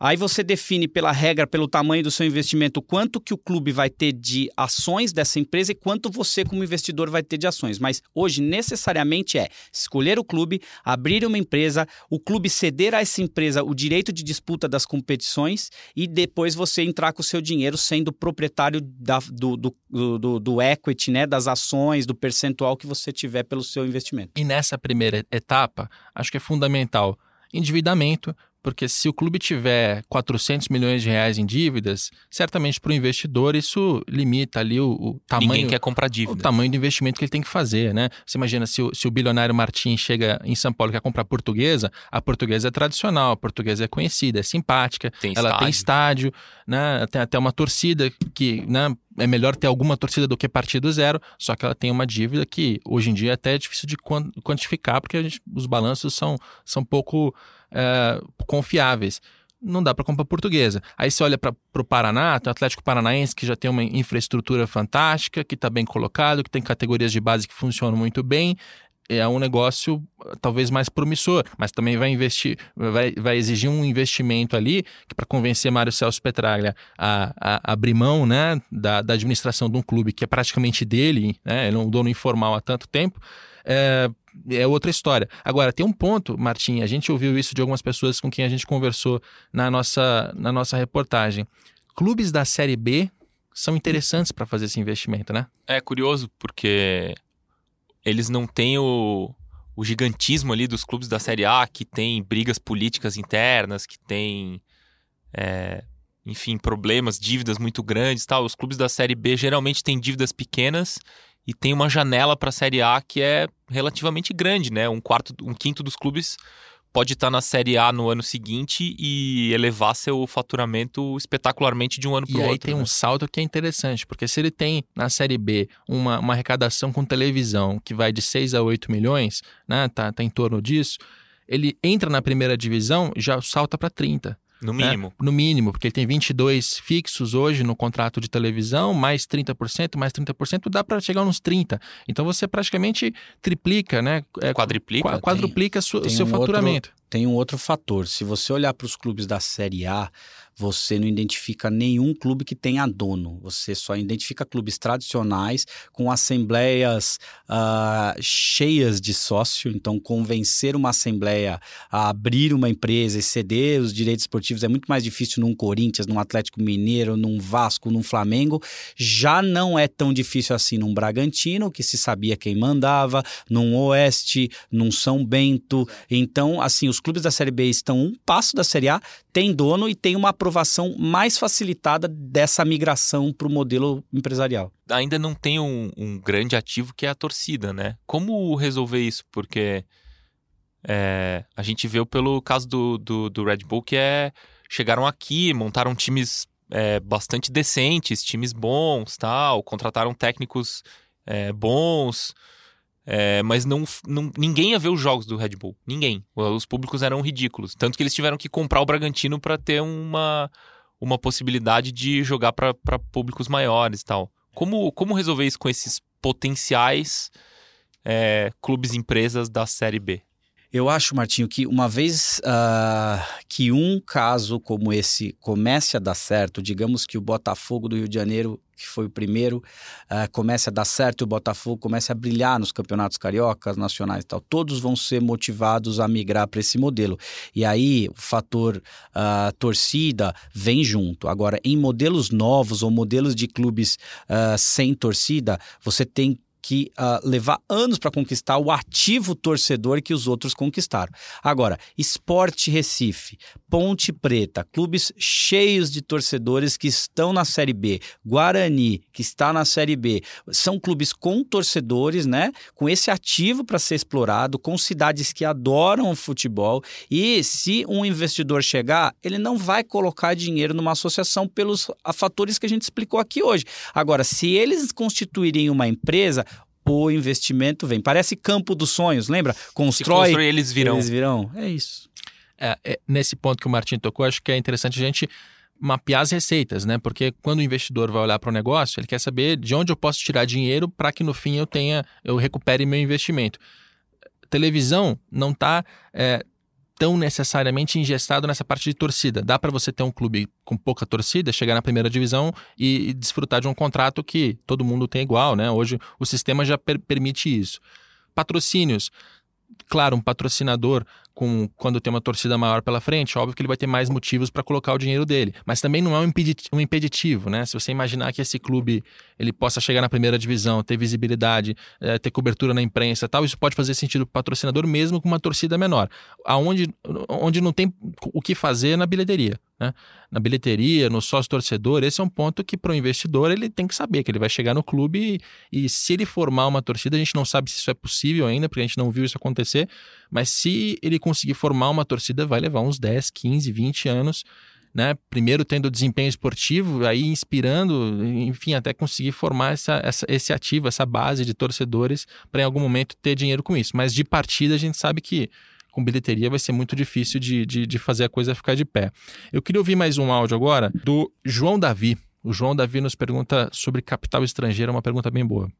Aí você define pela regra, pelo tamanho do seu investimento, quanto que o clube vai ter de ações dessa empresa e quanto você, como investidor, vai ter de ações. Mas hoje, necessariamente, é escolher o clube, abrir uma empresa, o clube ceder a essa empresa o direito de disputa das competições e depois você entrar com o seu dinheiro sendo proprietário da, do, do, do, do equity, né, das ações, do percentual que você tiver pelo seu investimento. E nessa primeira etapa, acho que é fundamental endividamento, porque se o clube tiver 400 milhões de reais em dívidas, certamente para o investidor isso limita ali o, o, tamanho. Ninguém quer comprar dívida. O tamanho do investimento que ele tem que fazer, né? Você imagina se o, se o bilionário Martin chega em São Paulo e quer comprar portuguesa, a portuguesa é tradicional, a portuguesa é conhecida, é simpática, tem ela estádio. tem estádio, né? Tem até uma torcida que, né? é melhor ter alguma torcida do que partir do zero, só que ela tem uma dívida que hoje em dia é até é difícil de quantificar, porque gente, os balanços são, são pouco é, confiáveis. Não dá para comprar portuguesa. Aí você olha para o Paraná, tem o Atlético Paranaense que já tem uma infraestrutura fantástica, que está bem colocado, que tem categorias de base que funcionam muito bem, é um negócio talvez mais promissor, mas também vai investir, vai, vai exigir um investimento ali para convencer Mário Celso Petraglia a, a, a, abrir mão né, da, da administração de um clube que é praticamente dele, né, ele é um dono informal há tanto tempo, é, é outra história. Agora, tem um ponto, Martim, a gente ouviu isso de algumas pessoas com quem a gente conversou na nossa, na nossa reportagem. Clubes da Série B são interessantes para fazer esse investimento, né? É curioso, porque eles não têm o, o gigantismo ali dos clubes da Série A, que tem brigas políticas internas, que tem, é, enfim, problemas, dívidas muito grandes tal. Os clubes da Série B geralmente têm dívidas pequenas e tem uma janela para a Série A que é relativamente grande, né? Um quarto, um quinto dos clubes pode estar na Série A no ano seguinte e elevar seu faturamento espetacularmente de um ano para o outro. E aí tem né? um salto que é interessante, porque se ele tem na Série B uma, uma arrecadação com televisão que vai de 6 a 8 milhões, né, tá, tá em torno disso, ele entra na primeira divisão já salta para 30. No mínimo. Né? No mínimo, porque ele tem 22 fixos hoje no contrato de televisão, mais 30%, mais 30%, dá para chegar uns 30%. Então você praticamente triplica, né? É, quadriplica. quadruplica o seu um faturamento. Outro, tem um outro fator. Se você olhar para os clubes da Série A, você não identifica nenhum clube que tenha dono. Você só identifica clubes tradicionais com assembleias uh, cheias de sócio. Então, convencer uma assembleia a abrir uma empresa e ceder os direitos esportivos é muito mais difícil num Corinthians, num Atlético Mineiro, num Vasco, num Flamengo. Já não é tão difícil assim num Bragantino, que se sabia quem mandava, num Oeste, num São Bento. Então, assim, os clubes da Série B estão um passo da Série A, tem dono e tem uma aprovação mais facilitada dessa migração para o modelo empresarial. Ainda não tem um, um, grande ativo que é a torcida, né? Como resolver isso? Porque é, a gente viu pelo caso do, do, do, Red Bull que é chegaram aqui, montaram times é, bastante decentes, times bons, tal, contrataram técnicos é, bons. É, mas não, não, ninguém ia ver os jogos do Red Bull. Ninguém. Os públicos eram ridículos. Tanto que eles tiveram que comprar o Bragantino para ter uma, uma possibilidade de jogar para públicos maiores e tal. Como, como resolver isso com esses potenciais é, clubes empresas da Série B? Eu acho, Martinho, que uma vez uh, que um caso como esse comece a dar certo, digamos que o Botafogo do Rio de Janeiro, que foi o primeiro, uh, comece a dar certo e o Botafogo comece a brilhar nos campeonatos cariocas, nacionais e tal, todos vão ser motivados a migrar para esse modelo. E aí o fator uh, torcida vem junto. Agora, em modelos novos ou modelos de clubes sem torcida, você tem que uh, levar anos para conquistar o ativo torcedor que os outros conquistaram. Agora, Esporte Recife, Ponte Preta, clubes cheios de torcedores que estão na Série B, Guarani, que está na Série B, são clubes com torcedores, né? Com esse ativo para ser explorado, com cidades que adoram o futebol. E se um investidor chegar, ele não vai colocar dinheiro numa associação pelos fatores que a gente explicou aqui hoje. Agora, se eles constituírem uma empresa, o investimento vem. Parece campo dos sonhos, lembra? Constrói. Se eles virão. Eles virão. É isso. É, é, nesse ponto que o Martin tocou, acho que é interessante a gente mapear as receitas, né? Porque quando o investidor vai olhar para o negócio, ele quer saber de onde eu posso tirar dinheiro para que no fim eu tenha, eu recupere meu investimento. Televisão não está é, tão necessariamente ingestado nessa parte de torcida. Dá para você ter um clube com pouca torcida, chegar na primeira divisão e, e, desfrutar de um contrato que todo mundo tem igual, né? Hoje o sistema já per permite isso. Patrocínios claro, um patrocinador com quando tem uma torcida maior pela frente, óbvio que ele vai ter mais motivos para colocar o dinheiro dele, mas também não é um, um impeditivo, né? Se você imaginar que esse clube ele possa chegar na primeira divisão, ter visibilidade, é, ter cobertura na imprensa, tal, isso pode fazer sentido para o patrocinador mesmo com uma torcida menor, aonde onde não tem o que fazer na bilheteria. Né? Na bilheteria, no sócio torcedor, esse é um ponto que para o investidor ele tem que saber que ele vai chegar no clube e, e, se ele formar uma torcida, a gente não sabe se isso é possível ainda, porque a gente não viu isso acontecer, mas se ele conseguir formar uma torcida, vai levar uns 10, 15, 20 anos. Né? Primeiro tendo desempenho esportivo, aí inspirando, enfim, até conseguir formar essa, essa, esse ativo, essa base de torcedores para em algum momento ter dinheiro com isso. Mas de partida a gente sabe que com bilheteria vai ser muito difícil de, de, de fazer a coisa ficar de pé. Eu queria ouvir mais um áudio agora do João Davi. O João Davi nos pergunta sobre capital estrangeiro, uma pergunta bem boa.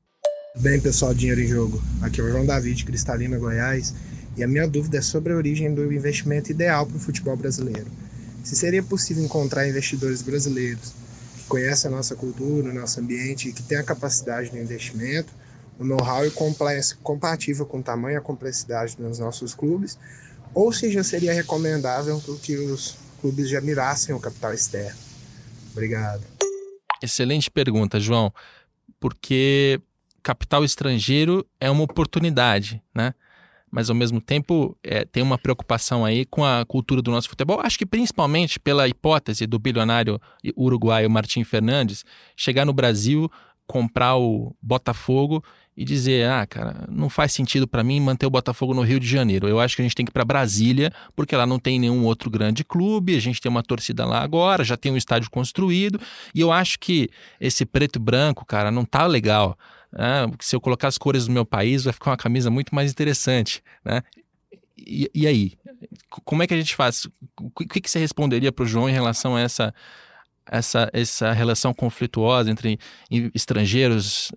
Bem, pessoal, dinheiro em jogo. Aqui é o João Davi de Cristalina, Goiás. E a minha dúvida é sobre a origem do investimento ideal para o futebol brasileiro. Se seria possível encontrar investidores brasileiros que conhecem a nossa cultura, o nosso ambiente e que têm a capacidade de investimento o know-how e compatível com o tamanho e a complexidade dos nossos clubes, ou se já seria recomendável que os clubes já mirassem o capital externo. Obrigado. Excelente pergunta, João, porque capital estrangeiro é uma oportunidade, né? Mas ao mesmo tempo é, tem uma preocupação aí com a cultura do nosso futebol. Acho que principalmente pela hipótese do bilionário uruguaio Martim Fernandes chegar no Brasil, comprar o Botafogo e dizer, ah, cara, não faz sentido para mim manter o Botafogo no Rio de Janeiro. Eu acho que a gente tem que ir para Brasília, porque lá não tem nenhum outro grande clube, a gente tem uma torcida lá agora, já tem um estádio construído, e eu acho que esse preto e branco, cara, não tá legal. Né? Se eu colocar as cores do meu país, vai ficar uma camisa muito mais interessante, né? E, e aí? Como é que a gente faz? O que, que você responderia para o João em relação a essa essa, essa relação conflituosa entre estrangeiros,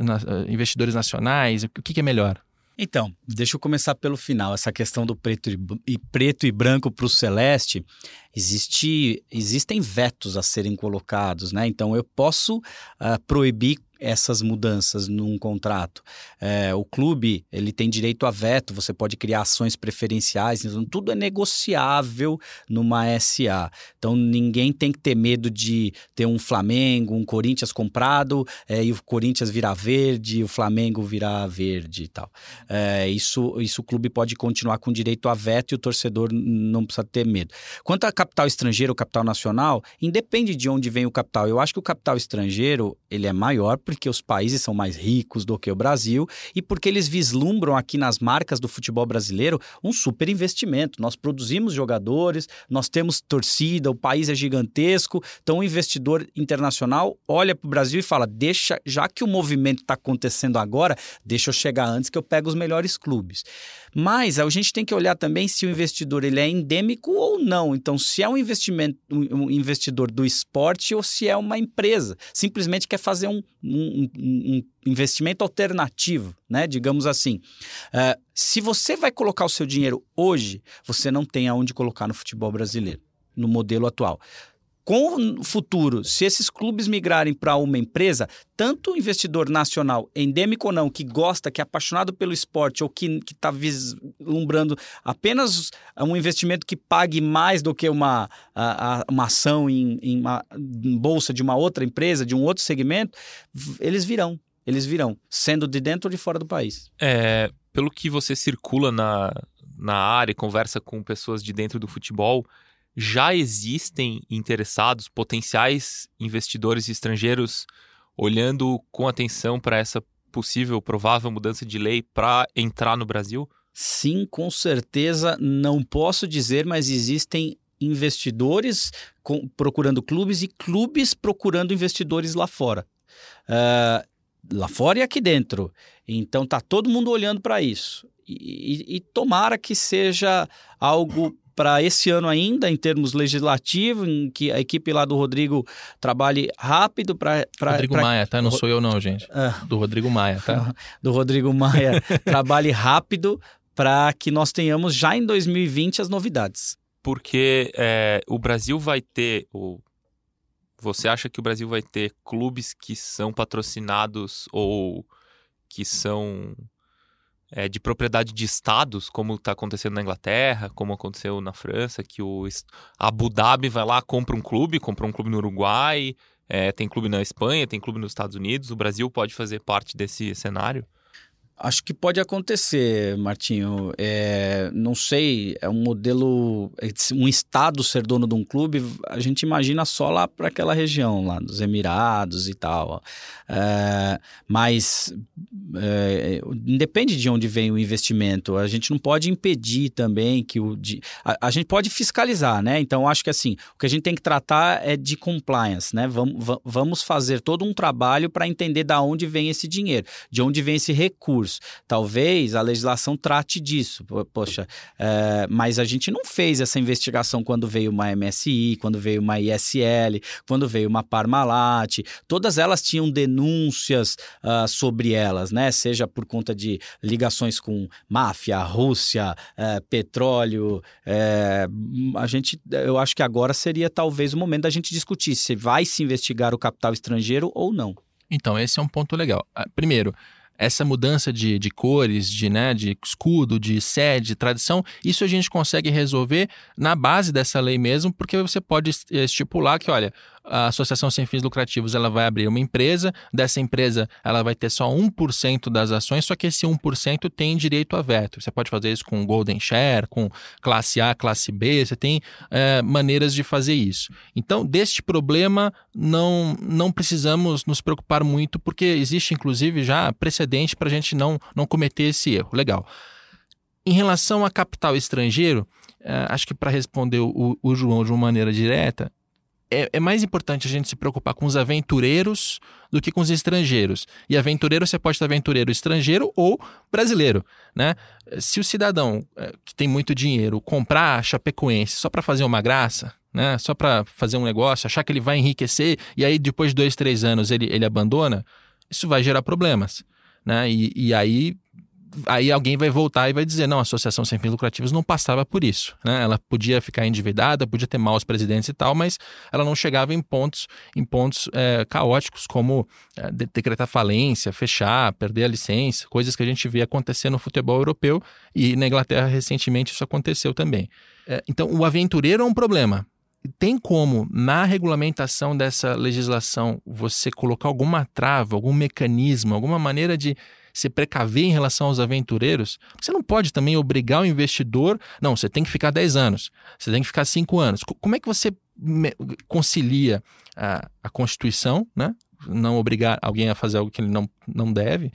investidores nacionais? O que, que é melhor? Então, deixa eu começar pelo final. Essa questão do preto e, preto e branco para o celeste, existe, existem vetos a serem colocados, né? Então, eu posso uh, proibir essas mudanças num contrato. É, o clube ele tem direito a veto, você pode criar ações preferenciais, então tudo é negociável numa SA. Então ninguém tem que ter medo de ter um Flamengo, um Corinthians comprado é, e o Corinthians virar verde, o Flamengo virar verde e tal. É, isso, isso o clube pode continuar com direito a veto e o torcedor não precisa ter medo. Quanto a capital estrangeiro capital nacional, independe de onde vem o capital. Eu acho que o capital estrangeiro ele é maior porque os países são mais ricos do que o Brasil e porque eles vislumbram aqui nas marcas do futebol brasileiro um super investimento. Nós produzimos jogadores, nós temos torcida, o país é gigantesco, então o investidor internacional olha para o Brasil e fala: deixa, já que o movimento está acontecendo agora, deixa eu chegar antes que eu pego os melhores clubes. Mas a gente tem que olhar também se o investidor ele é endêmico ou não. Então, se é um investimento, um investidor do esporte ou se é uma empresa, simplesmente quer fazer um, um, um investimento alternativo, né? Digamos assim. Uh, se você vai colocar o seu dinheiro hoje, você não tem aonde colocar no futebol brasileiro, no modelo atual com o futuro, se esses clubes migrarem para uma empresa, tanto o investidor nacional, endêmico ou não, que gosta, que é apaixonado pelo esporte ou que está vislumbrando apenas um investimento que pague mais do que uma, a, uma ação em, em uma em bolsa de uma outra empresa, de um outro segmento, eles virão. Eles virão, sendo de dentro ou de fora do país. É, pelo que você circula na, na área e conversa com pessoas de dentro do futebol, já existem interessados, potenciais investidores estrangeiros olhando com atenção para essa possível, provável mudança de lei para entrar no Brasil? Sim, com certeza. Não posso dizer, mas existem investidores com, procurando clubes e clubes procurando investidores lá fora. Uh, lá fora e aqui dentro. Então tá todo mundo olhando para isso. E, e, e, tomara que seja algo para esse ano ainda, em termos legislativos, em que a equipe lá do Rodrigo trabalhe rápido para. Rodrigo pra... Maia, tá? Não sou eu, não, gente. Ah. do Rodrigo Maia, tá? *laughs* do Rodrigo Maia. *laughs* trabalhe rápido para que nós tenhamos já em 2020 as novidades. Porque é, o Brasil vai ter. O... Você acha que o Brasil vai ter clubes que são patrocinados ou que são é, de propriedade de estados, como está acontecendo na Inglaterra, como aconteceu na França, que o Abu Dhabi vai lá, compra um clube, compra um clube no Uruguai, é, tem clube na Espanha, tem clube nos Estados Unidos. O Brasil pode fazer parte desse cenário? Acho que pode acontecer, Martinho. É, não sei, é um modelo. É, um Estado ser dono de um clube, a gente imagina só lá para aquela região, lá dos Emirados e tal. É, mas é, independe de onde vem o investimento, a gente não pode impedir também que o. De, a, a, gente pode fiscalizar, né? Então, acho que assim, o que a gente tem que tratar é de compliance, né? Vamos, vamos fazer todo um trabalho para entender da onde vem esse dinheiro, de onde vem esse recurso Talvez a legislação trate disso. Poxa, é, mas a gente não fez essa investigação quando veio uma MSI, quando veio uma ISL, quando veio uma Parmalat. Todas elas tinham denúncias uh, sobre elas, né? Seja por conta de ligações com máfia, Rússia, uh, petróleo. Uh, a gente, eu acho que agora seria talvez o momento da gente discutir se vai se investigar o capital estrangeiro ou não. Então, esse é um ponto legal. Ah, primeiro, essa mudança de, de cores, de, né, de escudo, de sede, tradição, isso a gente consegue resolver na base dessa lei mesmo, porque você pode estipular que, olha, a associação sem fins lucrativos ela vai abrir uma empresa, dessa empresa ela vai ter só 1% das ações, só que esse 1% tem direito a veto. Você pode fazer isso com Golden Share, com classe A, classe B, você tem é, maneiras de fazer isso. Então, deste problema, não, não precisamos nos preocupar muito, porque existe inclusive já precedente para a gente não, não cometer esse erro. Legal. Em relação a capital estrangeiro, é, acho que para responder o, o João de uma maneira direta, é, é, mais importante a gente se preocupar com os aventureiros do que com os estrangeiros. E aventureiro, você pode ter aventureiro estrangeiro ou brasileiro, né? Se o cidadão é, que tem muito dinheiro comprar a Chapecoense só para fazer uma graça, né? Só para fazer um negócio, achar que ele vai enriquecer e aí depois de dois, três anos ele, ele abandona, isso vai gerar problemas, né? E, e aí aí alguém vai voltar e vai dizer: não, a associação sem fins lucrativos não passava por isso. Né? Ela podia ficar endividada, podia ter maus presidentes e tal, mas ela não chegava em pontos, em pontos é, caóticos, como é, decretar falência, fechar, perder a licença, coisas que a gente vê acontecer no futebol europeu e na Inglaterra recentemente isso aconteceu também. É, então, o aventureiro é um problema. Tem como, na regulamentação dessa legislação, você colocar alguma trava, algum mecanismo, alguma maneira de se precaver em relação aos aventureiros, você não pode também obrigar o investidor, não, você tem que ficar 10 anos, você tem que ficar 5 anos. Como é que você concilia a, a Constituição, né? não obrigar alguém a fazer algo que ele não, não deve,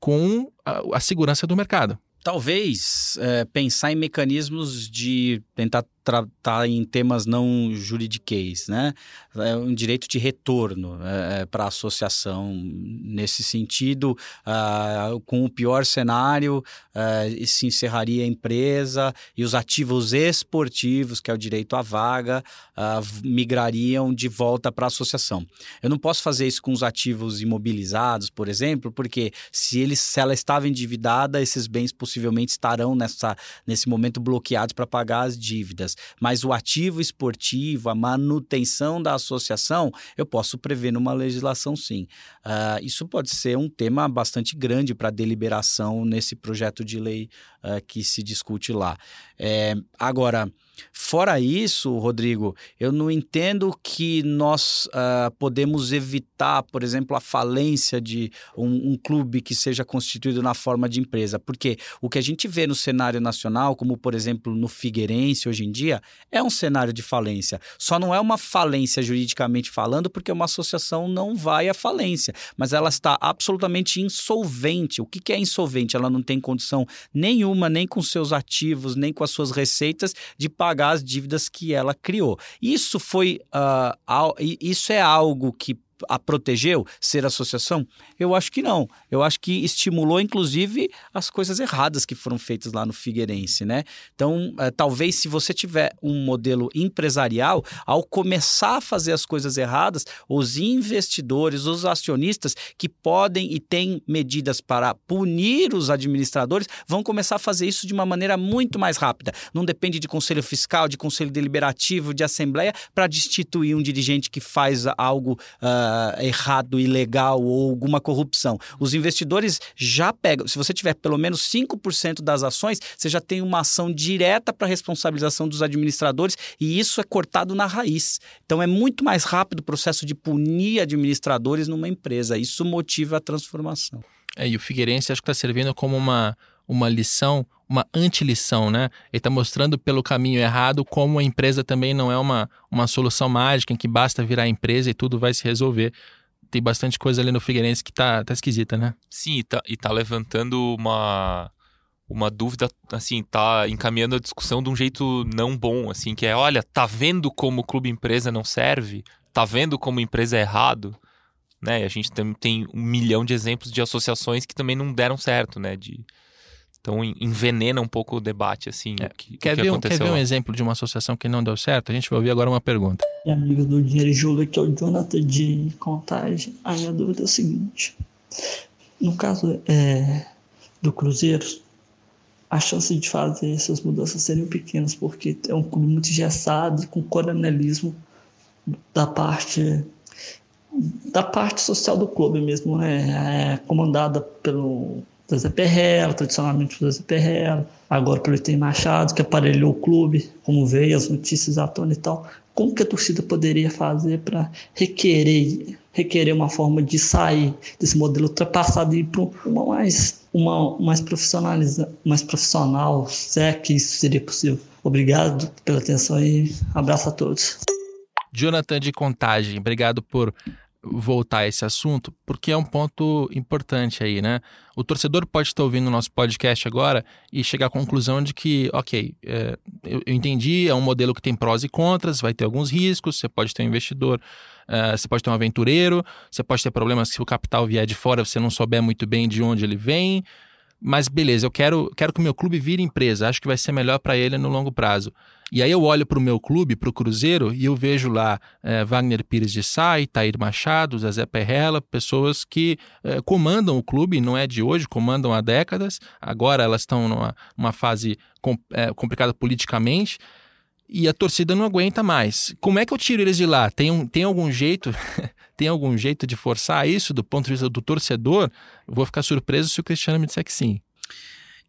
com a, a segurança do mercado? Talvez é, pensar em mecanismos de tentar tratar em temas não juridiquês, né? É um direito de retorno é, é para a associação. Nesse sentido, uh, com o pior cenário, uh, se encerraria a empresa e os ativos esportivos, que é o direito à vaga, uh, migrariam de volta para a associação. Eu não posso fazer isso com os ativos imobilizados, por exemplo, porque se, eles, se ela estava endividada, esses bens possivelmente estarão nessa, nesse momento bloqueados para pagar as dívidas mas o ativo esportivo, a manutenção da associação, eu posso prever numa legislação sim. Uh, isso pode ser um tema bastante grande para deliberação nesse projeto de lei uh, que se discute lá. É, agora, Fora isso, Rodrigo, eu não entendo que nós uh, podemos evitar, por exemplo, a falência de um, um, clube que seja constituído na forma de empresa. Porque o que a gente vê no cenário nacional, como por exemplo no Figueirense hoje em dia, é um cenário de falência. Só não é uma falência juridicamente falando, porque uma associação não vai à falência, mas ela está absolutamente insolvente. O que, que é insolvente? Ela não tem condição nenhuma, nem com seus ativos, nem com as suas receitas, de pagar pagar as dívidas que ela criou. Isso foi, uh, isso é algo que a protegeu ser associação? Eu acho que não. Eu acho que estimulou, inclusive, as coisas erradas que foram feitas lá no Figueirense, né? Então, é, talvez se você tiver um modelo empresarial, ao começar a fazer as coisas erradas, os investidores, os acionistas que podem e têm medidas para punir os administradores, vão começar a fazer isso de uma maneira muito mais rápida. Não depende de conselho fiscal, de conselho deliberativo, de assembleia, para destituir um dirigente que faz algo uh, uh, errado, ilegal ou alguma corrupção. Os investidores já pegam, se você tiver pelo menos 5% das ações, você já tem uma ação direta para responsabilização dos administradores e isso é cortado na raiz. Então é muito mais rápido o processo de punir administradores numa empresa. Isso motiva a transformação. É, e o Figueirense acho que está servindo como uma uma lição, uma antilição, né? Ele está mostrando pelo caminho errado como a empresa também não é uma, uma solução mágica em que basta virar empresa e tudo vai se resolver. Tem bastante coisa ali no Figueirense que tá, tá esquisita, né? Sim, e tá, e tá levantando uma, uma dúvida, assim, tá encaminhando a discussão de um jeito não bom, assim, que é, olha, tá vendo como o clube empresa não serve? Tá vendo como empresa é errado? Né? E a gente tem, tem um milhão de exemplos de associações que também não deram certo, né? De, então envenena um pouco o debate, assim. É. Que, quer, que ver, quer ver um exemplo de uma associação que não deu certo? A gente vai ouvir agora uma pergunta. E amigo do Dinheiro e Júlio, que é o Jonathan de Contagem. A dúvida é o seguinte: no caso é, do Cruzeiro, a chance de fazer essas mudanças seriam pequenas, porque é um clube muito engessado, com coronelismo da parte da parte social do clube mesmo, né? é comandada pelo do Zé Perrela, tradicionalmente do Zé Perrela, agora pelo Item Machado, que aparelhou o clube, como veio as notícias à tona e tal. Como que a torcida poderia fazer para requerer, requerer uma forma de sair desse modelo ultrapassado e ir para uma mais, uma mais, profissionaliza, mais profissional, se é que isso seria possível? Obrigado pela atenção e abraço a todos. Jonathan de Contagem, obrigado por voltar a esse assunto, porque é um ponto importante aí, né? O torcedor pode estar ouvindo o nosso podcast agora e chegar à conclusão de que, ok, é, eu, eu, entendi, é um modelo que tem prós e contras, vai ter alguns riscos, você pode ter um investidor, é, você pode ter um aventureiro, você pode ter problemas se o capital vier de fora, você não souber muito bem de onde ele vem, mas beleza, eu quero, quero que o meu clube vire empresa, acho que vai ser melhor para ele no longo prazo. E aí eu olho para o meu clube, para o Cruzeiro, e eu vejo lá é, Wagner Pires de Sá, Tair Machado, Zezé Perrella, pessoas que é, comandam o clube, não é de hoje, comandam há décadas. Agora elas estão numa, numa fase com, é, complicada politicamente e a torcida não aguenta mais. Como é que eu tiro eles de lá? Tem, um, tem algum jeito? *laughs* tem algum jeito de forçar isso do ponto de vista do torcedor? vou ficar surpreso se o Cristiano me disser que sim.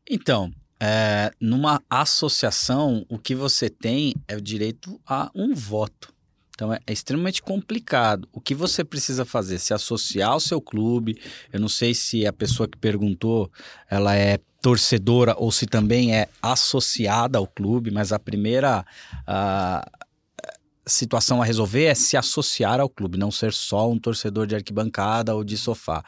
Então, é, numa associação, o que você tem é o direito a um voto. Então é, é, extremamente complicado. O que você precisa fazer? Se associar ao seu clube. Eu não sei se a pessoa que perguntou ela é torcedora ou se também é associada ao clube, mas a primeira a, situação a resolver é se associar ao clube, não ser só um torcedor de arquibancada ou de sofá.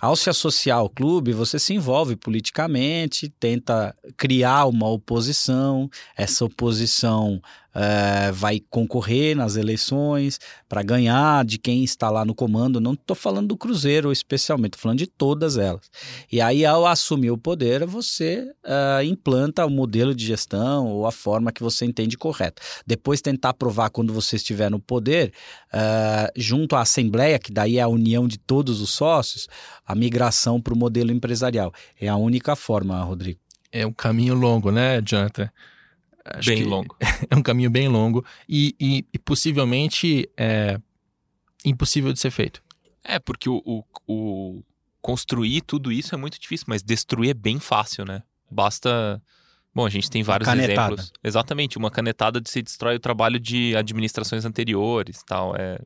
Ao se associar ao clube, você se envolve politicamente, tenta criar uma oposição, essa oposição é, vai concorrer nas eleições para ganhar de quem está lá no comando. Não estou falando do Cruzeiro especialmente, estou falando de todas elas. E aí, ao assumir o poder, você é, implanta o modelo de gestão ou a forma que você entende correto. Depois, tentar provar quando você estiver no poder, é, junto à Assembleia, que daí é a união de todos os sócios, a migração para o modelo empresarial. É a única forma, Rodrigo. É um caminho longo, né, Jonathan? Acho bem longo. *laughs* É um caminho bem longo e, e, e, possivelmente é impossível de ser feito. É, porque o, o, o, construir tudo isso é muito difícil, mas destruir é bem fácil, né? Basta. Bom, a gente tem vários exemplos. Exatamente, uma canetada de se destrói o trabalho de administrações anteriores tal. É...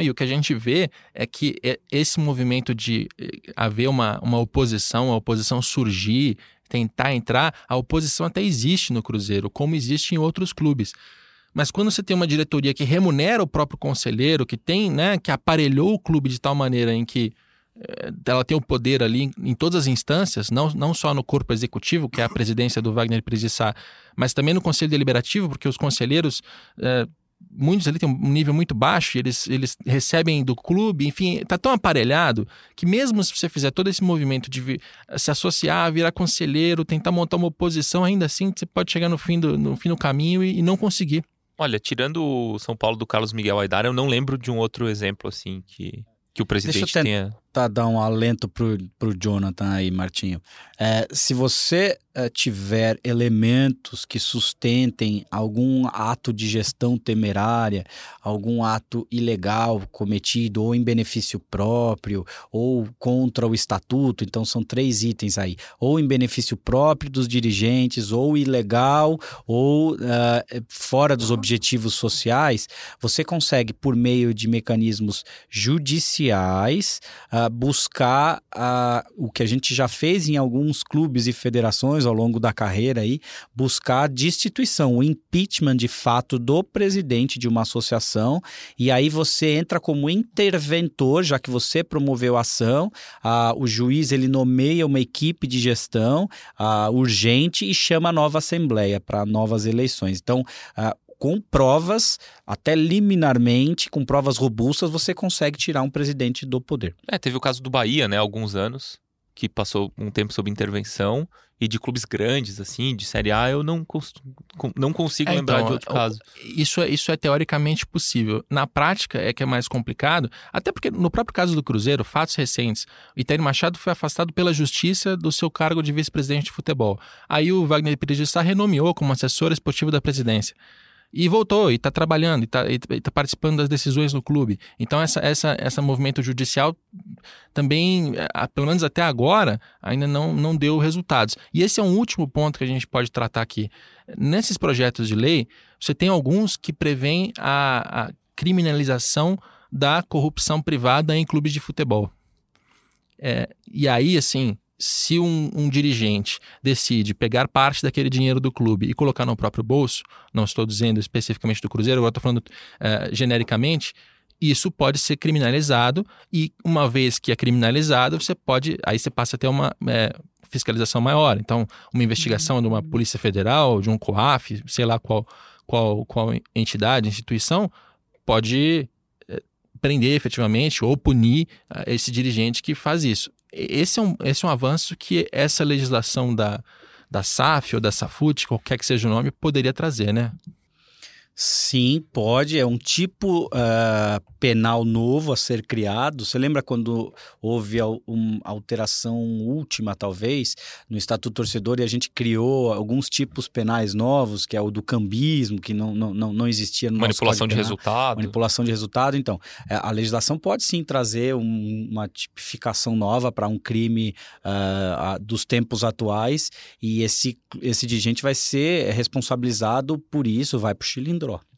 E o que a gente vê é que esse movimento de eh, haver uma, uma oposição, a oposição surgir tentar entrar, a oposição até existe no Cruzeiro, como existe em outros clubes. Mas quando você tem uma diretoria que remunera o próprio conselheiro, que tem, né, que aparelhou o clube de tal maneira em que eh, ela tem o poder ali em todas as instâncias, não, não só no corpo executivo, que é a presidência do Wagner Prezissá, mas também no conselho deliberativo, porque os conselheiros eh, muitos ali têm um nível muito baixo, eles, eles recebem do clube, enfim, tá tão aparelhado que mesmo se você fizer todo esse movimento de se associar, virar conselheiro, tentar montar uma oposição, ainda assim você pode chegar no fim do, no fim do caminho e, e não conseguir. Olha, tirando o São Paulo do Carlos Miguel Aidar, eu não lembro de um outro exemplo assim que, que o presidente tenha tentar dar um alento pro, pro Jonathan aí, Martinho. É, se você é, tiver elementos que sustentem algum ato de gestão temerária, algum ato ilegal cometido ou em benefício próprio ou contra o estatuto, então são três itens aí, ou em benefício próprio dos dirigentes, ou ilegal, ou uh, fora dos objetivos sociais, você consegue, por meio de mecanismos judiciais, uh, buscar uh, o que a gente já fez em alguns clubes e federações ao longo da carreira aí, buscar destituição, o impeachment de fato do presidente de uma associação, e aí você entra como interventor, já que você promoveu a ação, uh, o juiz ele nomeia uma equipe de gestão urgente e chama a nova assembleia para novas eleições. Então, com provas, até liminarmente, com provas robustas, você consegue tirar um presidente do poder. É, teve o caso do Bahia, né, alguns anos, que passou um tempo sob intervenção, e de clubes grandes, assim, de Série A, eu não, não consigo é, lembrar então, de outro caso. Isso é, isso é teoricamente possível. Na prática é que é mais complicado, até porque no próprio caso do Cruzeiro, fatos recentes, o Itair Machado foi afastado pela justiça do seu cargo de vice-presidente de futebol. Aí o Wagner Pires de Sá renomeou como assessor esportivo da presidência e voltou e está trabalhando e está tá participando das decisões no clube. Então essa essa essa movimento judicial também, pelo menos até agora, ainda não, não deu resultados. E esse é um último ponto que a gente pode tratar aqui. Nesses projetos de lei, você tem alguns que prevêem a, a criminalização da corrupção privada em clubes de futebol. É, e aí, assim, se um, um, dirigente decide pegar parte daquele dinheiro do clube e colocar no próprio bolso, não estou dizendo especificamente do Cruzeiro, agora estou falando uh, genericamente, isso pode ser criminalizado e uma vez que é criminalizado, você pode, aí você passa a ter uma é, fiscalização maior. Então, uma investigação de uma polícia federal, de um COAF, sei lá qual, qual, qual entidade, instituição, pode prender efetivamente ou punir esse dirigente que faz isso. Esse é um, esse é um avanço que essa legislação da, da SAF ou da SAFUT, qualquer que seja o nome, poderia trazer, né? Sim, pode. É um tipo uh, penal novo a ser criado. Você lembra quando houve uma alteração última, talvez, no Estatuto Torcedor e a gente criou alguns tipos penais novos, que é o do cambismo, que não, não, não, não existia no Manipulação de penal. resultado. Manipulação de resultado. Então, é, a legislação pode sim trazer um, uma tipificação nova para um crime uh, dos tempos atuais e esse, esse dirigente vai ser responsabilizado por isso, vai para o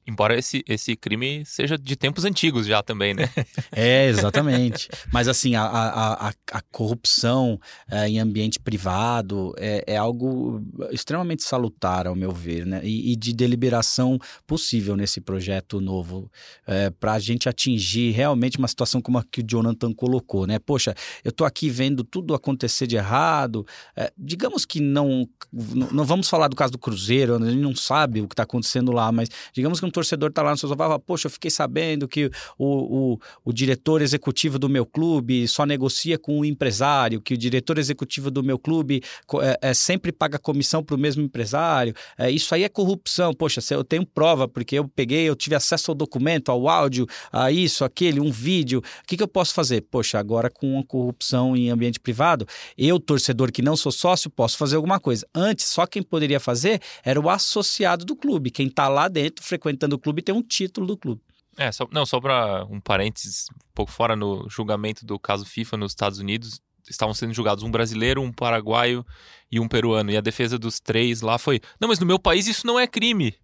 Embora esse, esse crime seja de tempos antigos já também, né? *laughs* é, exatamente. Mas assim, a, a, a, a corrupção é, em ambiente privado é, é, algo extremamente salutar, ao meu ver, né? E, e de deliberação possível nesse projeto novo, é, para a gente atingir realmente uma situação como a que o Jonathan colocou, né? Poxa, eu estou aqui vendo tudo acontecer de errado. É, digamos que não, não vamos falar do caso do Cruzeiro, a gente não sabe o que está acontecendo lá, mas digamos que um torcedor está lá no seu sofá fala, poxa, eu fiquei sabendo que o, o, o, diretor executivo do meu clube só negocia com o empresário, que o diretor executivo do meu clube é, é sempre paga comissão para o mesmo empresário. É, isso aí é corrupção. Poxa, eu tenho prova, porque eu peguei, eu tive acesso ao documento, ao áudio, a isso, aquele, um vídeo. O que, que eu posso fazer? Poxa, agora com a corrupção em ambiente privado, eu, torcedor que não sou sócio, posso fazer alguma coisa. Antes, só quem poderia fazer era o associado do clube, quem está lá dentro frequentando do clube e tem um título do clube. É, só, não, só para um parênteses, um pouco fora no julgamento do caso FIFA nos Estados Unidos, estavam sendo julgados um brasileiro, um paraguaio e um peruano. E a defesa dos três lá foi: não, mas no meu país isso não é crime.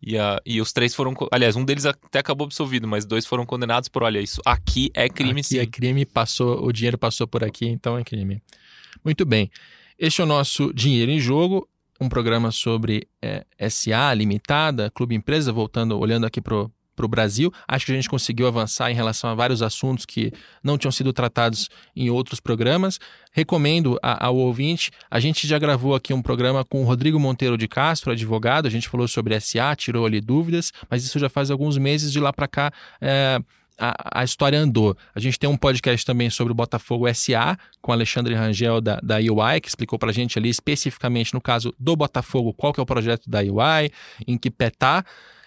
E, a, e os três foram. Aliás, um deles até acabou absolvido, mas dois foram condenados por: olha, isso aqui é crime aqui sim. é crime, passou, o dinheiro passou por aqui, então é crime. Muito bem. Este é o nosso Dinheiro em Jogo um programa sobre é, SA limitada, clube empresa, voltando, olhando aqui para o Brasil. Acho que a gente conseguiu avançar em relação a vários assuntos que não tinham sido tratados em outros programas. Recomendo a, ao ouvinte, a gente já gravou aqui um programa com o Rodrigo Monteiro de Castro, advogado, a gente falou sobre SA, tirou ali dúvidas, mas isso já faz alguns meses de lá para cá. É, a, a, história andou. A gente tem um podcast também sobre o Botafogo SA, com Alexandre Rangel da, da UI, que explicou para a gente ali especificamente no caso do Botafogo qual que é o projeto da UI, em que pé tá.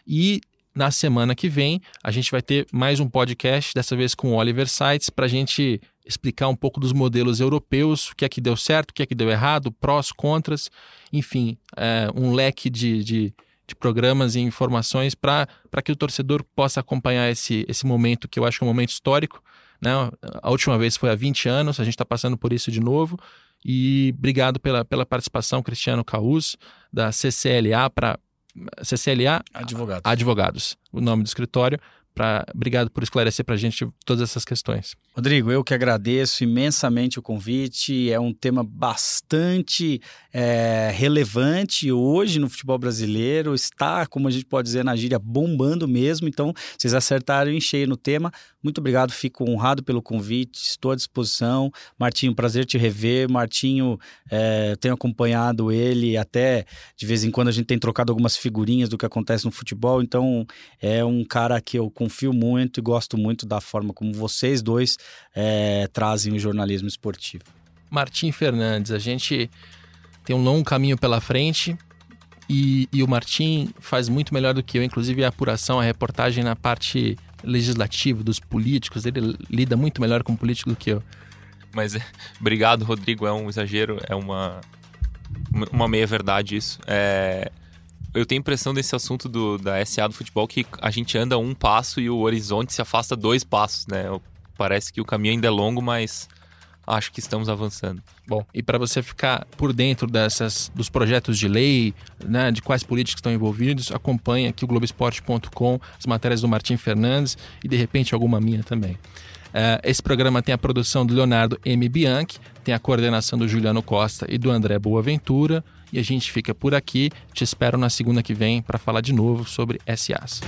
E na semana que vem a gente vai ter mais um podcast, dessa vez com Oliver Sites, para a gente explicar um pouco dos modelos europeus, o que é que deu certo, o que é que deu errado, prós, contras, enfim, é, um leque de, de de programas e informações para que o torcedor possa acompanhar esse, esse momento que eu acho que é um momento histórico. Né? A última vez foi há 20 anos, a gente está passando por isso de novo. E obrigado pela, pela participação, Cristiano Caus, da CCLA para CCLA Advogados. Advogados, o nome do escritório. Pra, obrigado por esclarecer para a gente todas essas questões. Rodrigo, eu que agradeço imensamente o convite. É um tema bastante é, relevante hoje no futebol brasileiro. Está, como a gente pode dizer na gíria, bombando mesmo. Então, vocês acertaram em cheio no tema. Muito obrigado, fico honrado pelo convite. Estou à disposição. Martinho, prazer te rever. Martinho, é, tenho acompanhado ele até de vez em quando a gente tem trocado algumas figurinhas do que acontece no futebol. Então, é um cara que eu confio muito e gosto muito da forma como vocês dois é, trazem o jornalismo esportivo. Martim Fernandes, a gente tem um longo caminho pela frente e, e o Martim faz muito melhor do que eu, inclusive a apuração, a reportagem na parte legislativa dos políticos, ele lida muito melhor com político do que eu. Mas obrigado, Rodrigo, é um exagero, é uma, uma meia-verdade isso. É, eu tenho impressão desse assunto do, da SA do futebol que a gente anda um passo e o horizonte se afasta dois passos, né? Parece que o caminho ainda é longo, mas acho que estamos avançando. Bom, e para você ficar por dentro dessas dos projetos de lei, né, de quais políticos estão envolvidos, acompanhe aqui o Globoesporte.com, as matérias do Martim Fernandes e de repente alguma minha também. Uh, esse programa tem a produção do Leonardo M. Bianchi, tem a coordenação do Juliano Costa e do André Boaventura. E a gente fica por aqui. Te espero na segunda que vem para falar de novo sobre SAs.